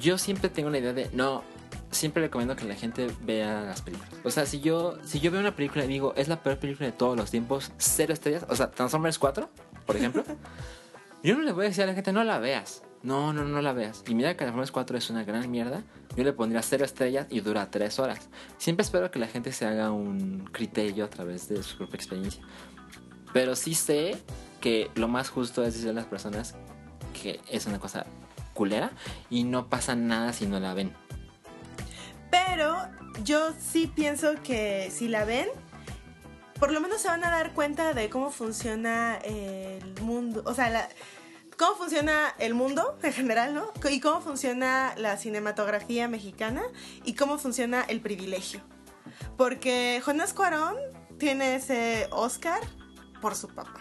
Yo siempre tengo la idea de no, siempre recomiendo que la gente vea las películas. O sea, si yo si yo veo una película y digo, es la peor película de todos los tiempos, cero estrellas, o sea, Transformers 4, por ejemplo, yo no le voy a decir a la gente, no la veas. No, no, no la veas. Y mira que Transformers 4 es una gran mierda. Yo le pondría cero estrellas y dura tres horas. Siempre espero que la gente se haga un criterio a través de su propia experiencia. Pero sí sé que lo más justo es decirle a las personas que es una cosa culera y no pasa nada si no la ven. Pero yo sí pienso que si la ven, por lo menos se van a dar cuenta de cómo funciona el mundo. O sea, la- cómo funciona el mundo en general, ¿no? Y cómo funciona la cinematografía mexicana y cómo funciona el privilegio. Porque Jonás Cuarón tiene ese Oscar por su papá.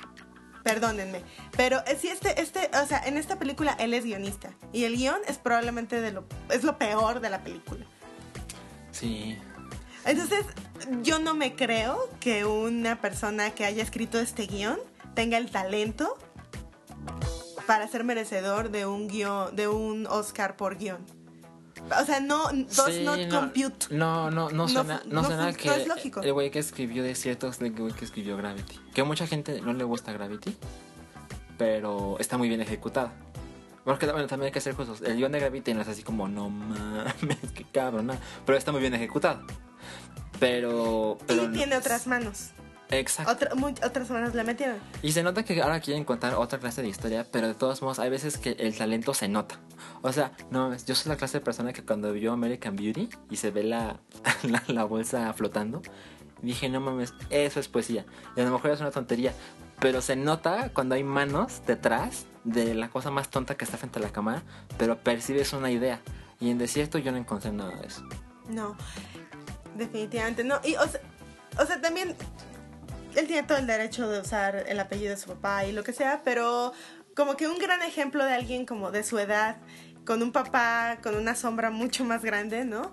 Perdónenme. Pero eh, sí, este, este, o sea, en esta película él es guionista. Y el guion es probablemente de lo, es lo peor de la película. Sí. Entonces, yo no me creo que una persona que haya escrito este guion tenga el talento para ser merecedor de un guion, de un Oscar por guion. O sea, no, does Sí, not no, compute. No, no, no suena, no no suena que es lógico. el güey que escribió de ciertos el güey que escribió Gravity. Que a mucha gente no le gusta Gravity, pero está muy bien ejecutada. Porque bueno, también hay que ser justos. El guion de Gravity no es así como, no mames, qué cabrón, pero está muy bien ejecutado. Pero, pero y tiene otras manos. Exacto. Otra- mu- otras manos le metieron. Y se nota que ahora quieren contar otra clase de historia, pero de todos modos hay veces que el talento se nota. O sea, no mames, yo soy la clase de persona que cuando vio American Beauty y se ve la, la, la bolsa flotando, dije, no mames, eso es poesía. Y a lo mejor es una tontería, pero se nota cuando hay manos detrás de la cosa más tonta que está frente a la cámara, pero percibes una idea. Y en Desierto yo no encontré nada de eso. No, definitivamente no. Y, o sea, o sea, también él tiene todo el derecho de usar el apellido de su papá y lo que sea, pero como que un gran ejemplo de alguien como de su edad, con un papá con una sombra mucho más grande, ¿no?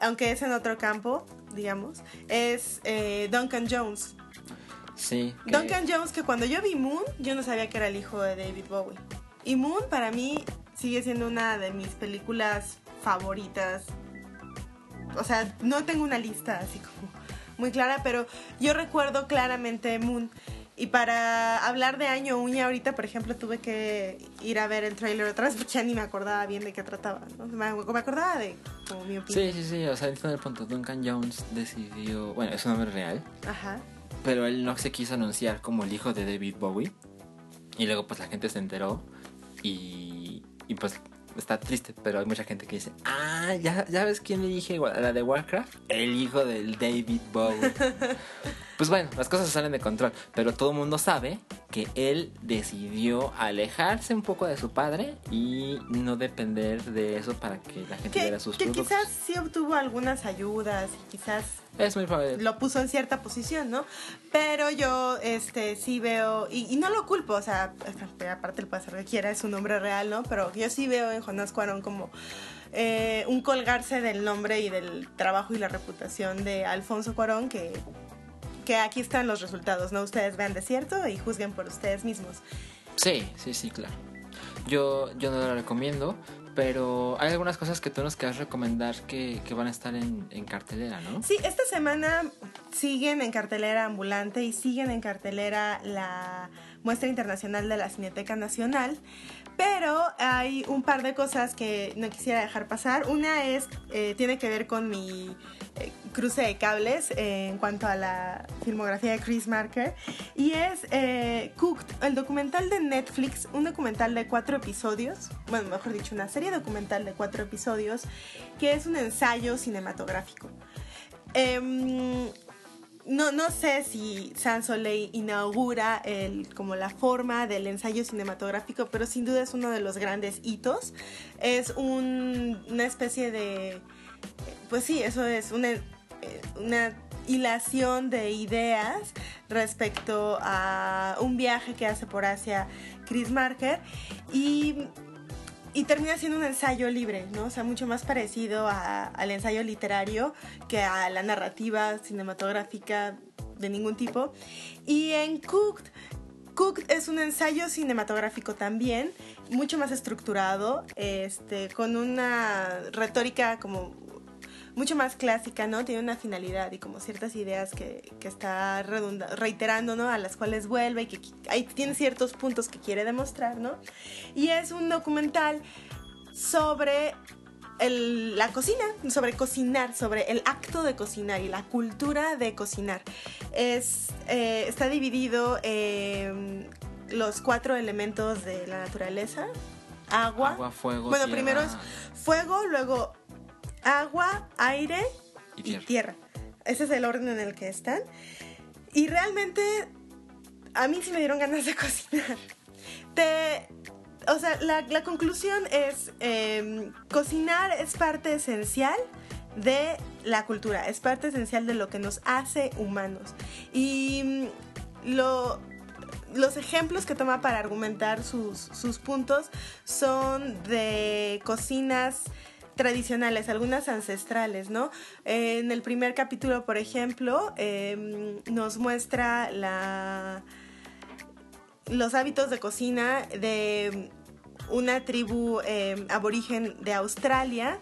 Aunque es en otro campo, digamos, es eh, Duncan Jones. Sí. que- Duncan Jones, que cuando yo vi Moon, yo no sabía que era el hijo de David Bowie. Y Moon para mí sigue siendo una de mis películas favoritas. O sea, no tengo una lista así como muy clara, pero yo recuerdo claramente Moon. y para hablar de Año Uña, ahorita, por ejemplo, tuve que ir a ver el trailer otra vez porque ya ni me acordaba bien de qué trataba. ¿no? Me, acordaba de como mi opinión. Sí, sí, sí. O sea, en el punto, Duncan Jones decidió. Bueno, es un nombre real. Ajá. Pero él no se quiso anunciar como el hijo de David Bowie. Y luego, pues la gente se enteró. Y, y pues está triste, pero hay mucha gente que dice, ah, ¿ya, ya ves quién le dije la de Warcraft? El hijo del David Bowie. pues bueno, las cosas salen de control, pero todo el mundo sabe que él decidió alejarse un poco de su padre y no depender de eso para que la gente viera sus que productos. quizás sí obtuvo algunas ayudas y quizás es muy probable. lo puso en cierta posición, ¿no? Pero yo este sí veo, y, y no lo culpo, o sea, aparte él puede hacer lo que quiera, es un nombre real, ¿no? Pero yo sí veo en Jonás Cuarón como eh, un colgarse del nombre y del trabajo y la reputación de Alfonso Cuarón que, que aquí están los resultados, ¿no? Ustedes vean de cierto y juzguen por ustedes mismos. Sí, sí, sí, claro. Yo, yo no lo recomiendo, pero hay algunas cosas que tú nos quieras recomendar que, que van a estar en, en, cartelera, ¿no? Sí, esta semana siguen en cartelera ambulante y siguen en cartelera la muestra internacional de la Cineteca Nacional. Pero hay un par de cosas que no quisiera dejar pasar. Una es, eh, tiene que ver con mi cruce de cables eh, en cuanto a la filmografía de Chris Marker. Y es eh, Cooked, el documental de Netflix, un documental de cuatro episodios, bueno, mejor dicho, una serie documental de cuatro episodios, que es un ensayo cinematográfico. Em, no, no sé si Sans Soleil inaugura el, como la forma del ensayo cinematográfico, pero sin duda es uno de los grandes hitos. Es un, una especie de... Pues sí, eso es una, una hilación de ideas respecto a un viaje que hace por Asia Chris Marker y y termina siendo un ensayo libre, ¿no? O sea, mucho más parecido a, al ensayo literario que a la narrativa cinematográfica de ningún tipo. Y en Cooked, Cooked es un ensayo cinematográfico también, mucho más estructurado, este, con una retórica como mucho más clásica, ¿no? Tiene una finalidad y como ciertas ideas que, que está reiterando, ¿no? A las cuales vuelve y que ahí tiene ciertos puntos que quiere demostrar, ¿no? Y es un documental sobre el, la cocina, sobre cocinar, sobre el acto de cocinar y la cultura de cocinar. Es, eh, está dividido en los cuatro elementos de la naturaleza. Agua. Agua, fuego. Bueno, tierra. primero es fuego, luego agua, aire Y tierra. y tierra. Ese es el orden en el que están. Y realmente a mí sí me dieron ganas de cocinar. Te, o sea, la, la conclusión es, eh, cocinar es parte esencial de la cultura, es parte esencial de lo que nos hace humanos. Y mm, lo, los ejemplos que toma para argumentar sus, sus puntos son de cocinas tradicionales, algunas ancestrales, ¿no? Eh, en el primer capítulo, por ejemplo, eh, nos muestra la, los hábitos de cocina de una tribu eh, aborigen de Australia.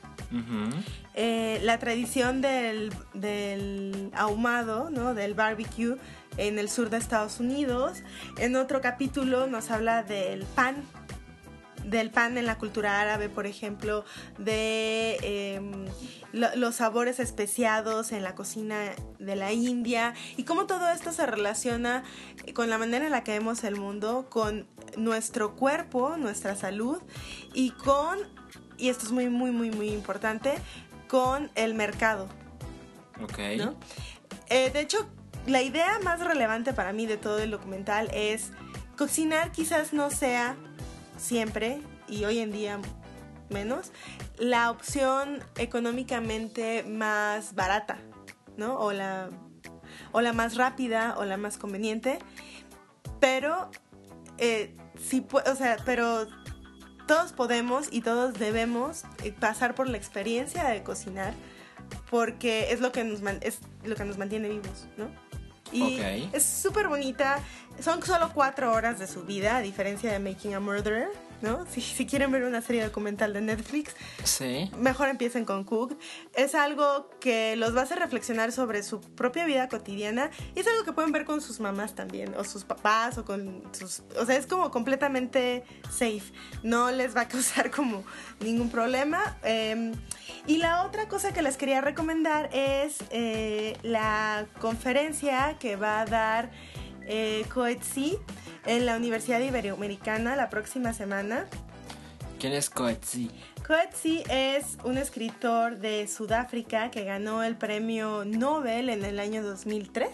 Eh, la tradición del, del ahumado, ¿no? del barbecue en el sur de Estados Unidos. En otro capítulo nos habla del pan, del pan en la cultura árabe, por ejemplo, de eh, lo- los sabores especiados en la cocina de la India y cómo todo esto se relaciona con la manera en la que vemos el mundo, con nuestro cuerpo, nuestra salud y con, y esto es muy, muy, muy, muy importante, con el mercado. Ok. ¿no? Eh, de hecho, la idea más relevante para mí de todo el documental es cocinar quizás no sea siempre y hoy en día menos la opción económicamente más barata, ¿no? O la, o la más rápida o la más conveniente, pero eh, sí, o sea, pero todos podemos y todos debemos eh, pasar por la experiencia de cocinar porque es lo que nos, es lo que nos mantiene vivos, ¿no? Y es súper bonita. Son solo cuatro horas de su vida, a diferencia de Making a Murderer, ¿no? Si, si quieren ver una serie documental de Netflix, Sí. mejor empiecen con Cook. Es algo que los va a hacer reflexionar sobre su propia vida cotidiana y es algo que pueden ver con sus mamás también, o sus papás, o con sus... O sea, es como completamente safe. No les va a causar como ningún problema. Eh, y la otra cosa que les quería recomendar es eh, la conferencia que va a dar eh, Coetzee en la Universidad Iberoamericana la próxima semana. ¿Quién es Coetzee? Coetzee es un escritor de Sudáfrica que ganó el premio Nobel en el año 2003.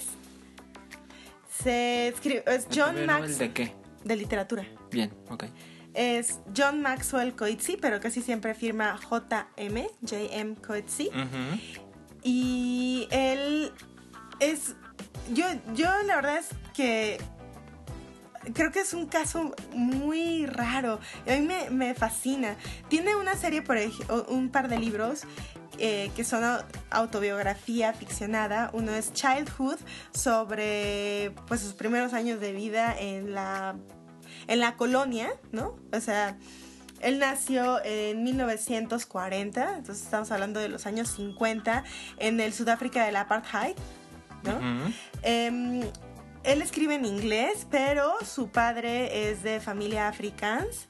Se escribe, es ¿El John premio Nobel Max ¿De qué? de literatura. Bien, ok. Es John Maxwell Coetzee, pero casi siempre firma JM, JM Coetzee. Y él es. Yo, yo la verdad es que. Creo que es un caso muy raro. A mí me, fascina. Tiene una serie, por ej- o un par de libros eh, que son au- autobiografía ficcionada. Uno es Childhood, sobre pues, sus primeros años de vida en la, en la colonia, ¿no? O sea, él nació en 1940, entonces estamos hablando de los años 50, en el Sudáfrica del Apartheid, Em, él escribe en inglés, pero su padre es de familia africans,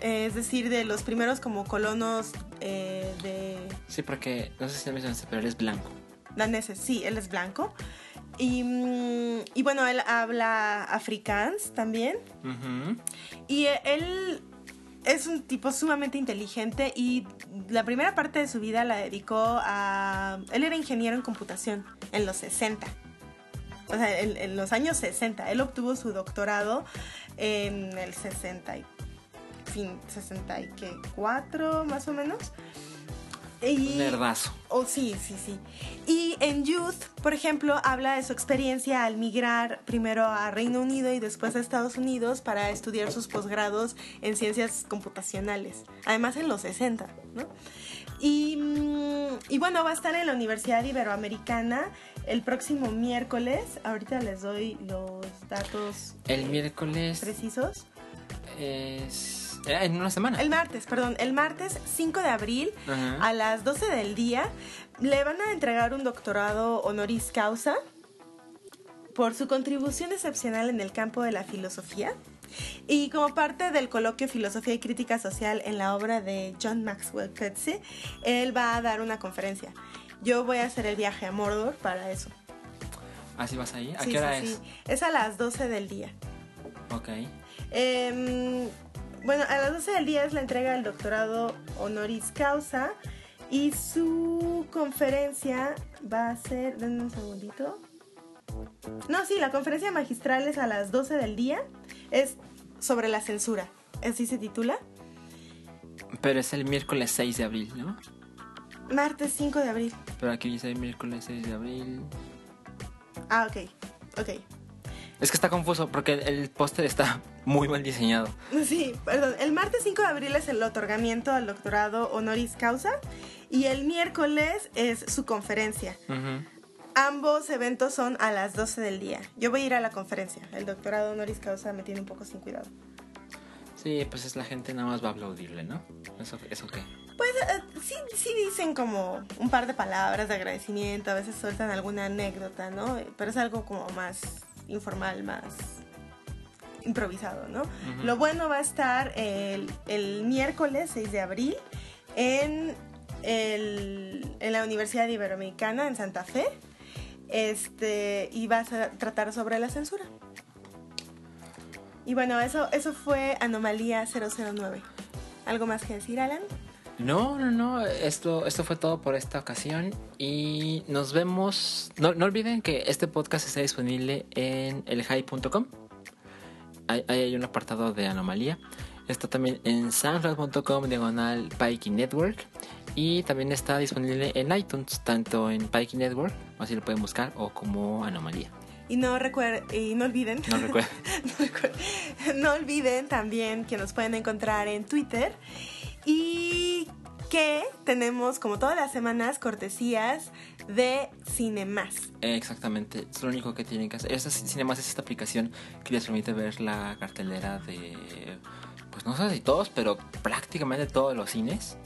es decir, de los primeros como colonos eh, de Sí, porque no sé si lo mencionaste, pero él es blanco. daneses. Sí, él es blanco. Y, mm, y bueno, él habla afrikaans también. Y eh, él es un tipo sumamente inteligente y la primera parte de su vida la dedicó a... Él era ingeniero en computación en los 60. O sea, en, los años 60. Él obtuvo su doctorado en el 60 y, fin, 64 más o menos. Y, Un nerdazo. Oh, sí, sí, sí. Y en Youth, por ejemplo, habla de su experiencia al migrar primero a Reino Unido y después a Estados Unidos para estudiar sus posgrados en ciencias computacionales. Además en los 60, ¿no? Y, mm, y bueno, va a estar en la Universidad Iberoamericana el próximo miércoles. Ahorita les doy los datos El miércoles precisos. es... eh, En una semana. El martes, perdón, el martes 5 de abril Ajá. a las 12 del día le van a entregar un doctorado honoris causa por su contribución excepcional en el campo de la filosofía y como parte del coloquio Filosofía y Crítica Social en la obra de John Maxwell Coetzee, él va a dar una conferencia. Yo voy a hacer el viaje a Mordor para eso. ¿Así vas ahí? ¿A Sí, qué hora sí, es? sí. Es a las 12 del día. Ok. Em, bueno, a las 12 del día es la entrega del doctorado honoris causa y su conferencia va a ser, denme un segundito. No, sí, la conferencia magistral es a las 12 del día, es sobre la censura, así se titula. Pero es el miércoles 6 de abril, ¿no? Martes 5 de abril. Pero aquí dice miércoles 6 de abril. Ah, ok, ok. Es que está confuso porque el póster está muy mal diseñado. Sí, perdón. El martes 5 de abril es el otorgamiento al doctorado honoris causa y el miércoles es su conferencia. Ambos eventos son a las 12 del día. Yo voy a ir a la conferencia. El doctorado honoris causa me tiene un poco sin cuidado. Sí, pues es la gente nada más va a aplaudirle, ¿no? ¿Eso, eso qué? Pues eh, sí, sí dicen como un par de palabras de agradecimiento, a veces sueltan alguna anécdota, ¿no? Pero es algo como más informal, más improvisado, ¿no? Lo bueno va a estar el, el miércoles 6 de abril en, el- en la Universidad Iberoamericana en Santa Fe. Este, y va a tratar sobre la censura. Y bueno, eso, eso fue Anomalía 009. ¿Algo más que decir, Alan? No, no, no. Esto, esto fue todo por esta ocasión. Y nos vemos. No, no olviden que este podcast está disponible en elhigh.com. Ahí, ahí hay un apartado de anomalía. Está también en soundcloud.com diagonal Pikey Network. Y también está disponible en iTunes, tanto en Pikey Network, así lo pueden buscar, o como anomalía. Y no, recuer- y no olviden. No recuerdo. no, recuer- no olviden también que nos pueden encontrar en Twitter y que tenemos como todas las semanas cortesías de Cinemas. Exactamente, es lo único que tienen que hacer. Esta Cinemas es esta aplicación que les permite ver la cartelera de pues no sé si todos, pero prácticamente todos los cines.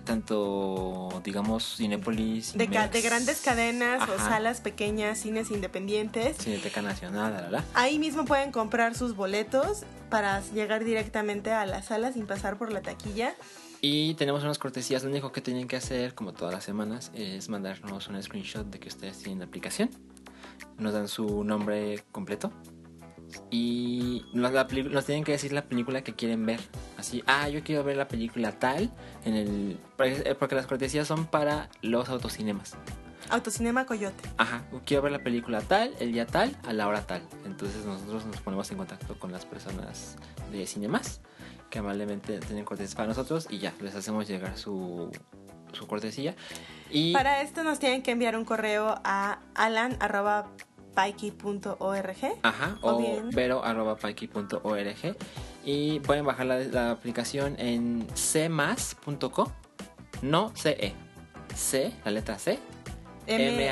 Tanto, digamos, Cinépolis, De, de grandes cadenas o Ajá. salas pequeñas, cines independientes. Cineteca Nacional, la, la, la. Ahí mismo pueden comprar sus boletos para llegar directamente a la sala sin pasar por la taquilla. Y tenemos unas cortesías. Lo único que tienen que hacer, como todas las semanas, es mandarnos un screenshot de que ustedes tienen la aplicación. Nos dan su nombre completo. Y nos, la nos tienen que decir la película que quieren ver. Así, ah, yo quiero ver la película tal. en el porque porque las cortesías son para los autocinemas. Autocinema Coyote. Ajá, quiero ver la película tal, el día tal, a la hora tal. Entonces nosotros nos ponemos en contacto con las personas de Cinemas que amablemente tienen cortesías para nosotros y ya, les hacemos llegar su, su cortesía. Y Para esto nos tienen que enviar un correo a alan.paiki.org. Ajá, O o, bien- vero.paiki.org y pueden bajar la, la aplicación en cmas.co, no CE, C, la letra C, M-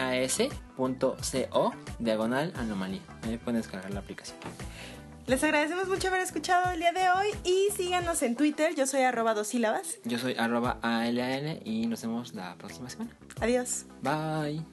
mas.co, diagonal anomalía. Ahí pueden descargar la aplicación. Les agradecemos mucho haber escuchado el día de hoy y síganos en Twitter. Yo soy arroba dos sílabas. Yo soy arroba ALAN y nos vemos la próxima semana. Adiós. Bye.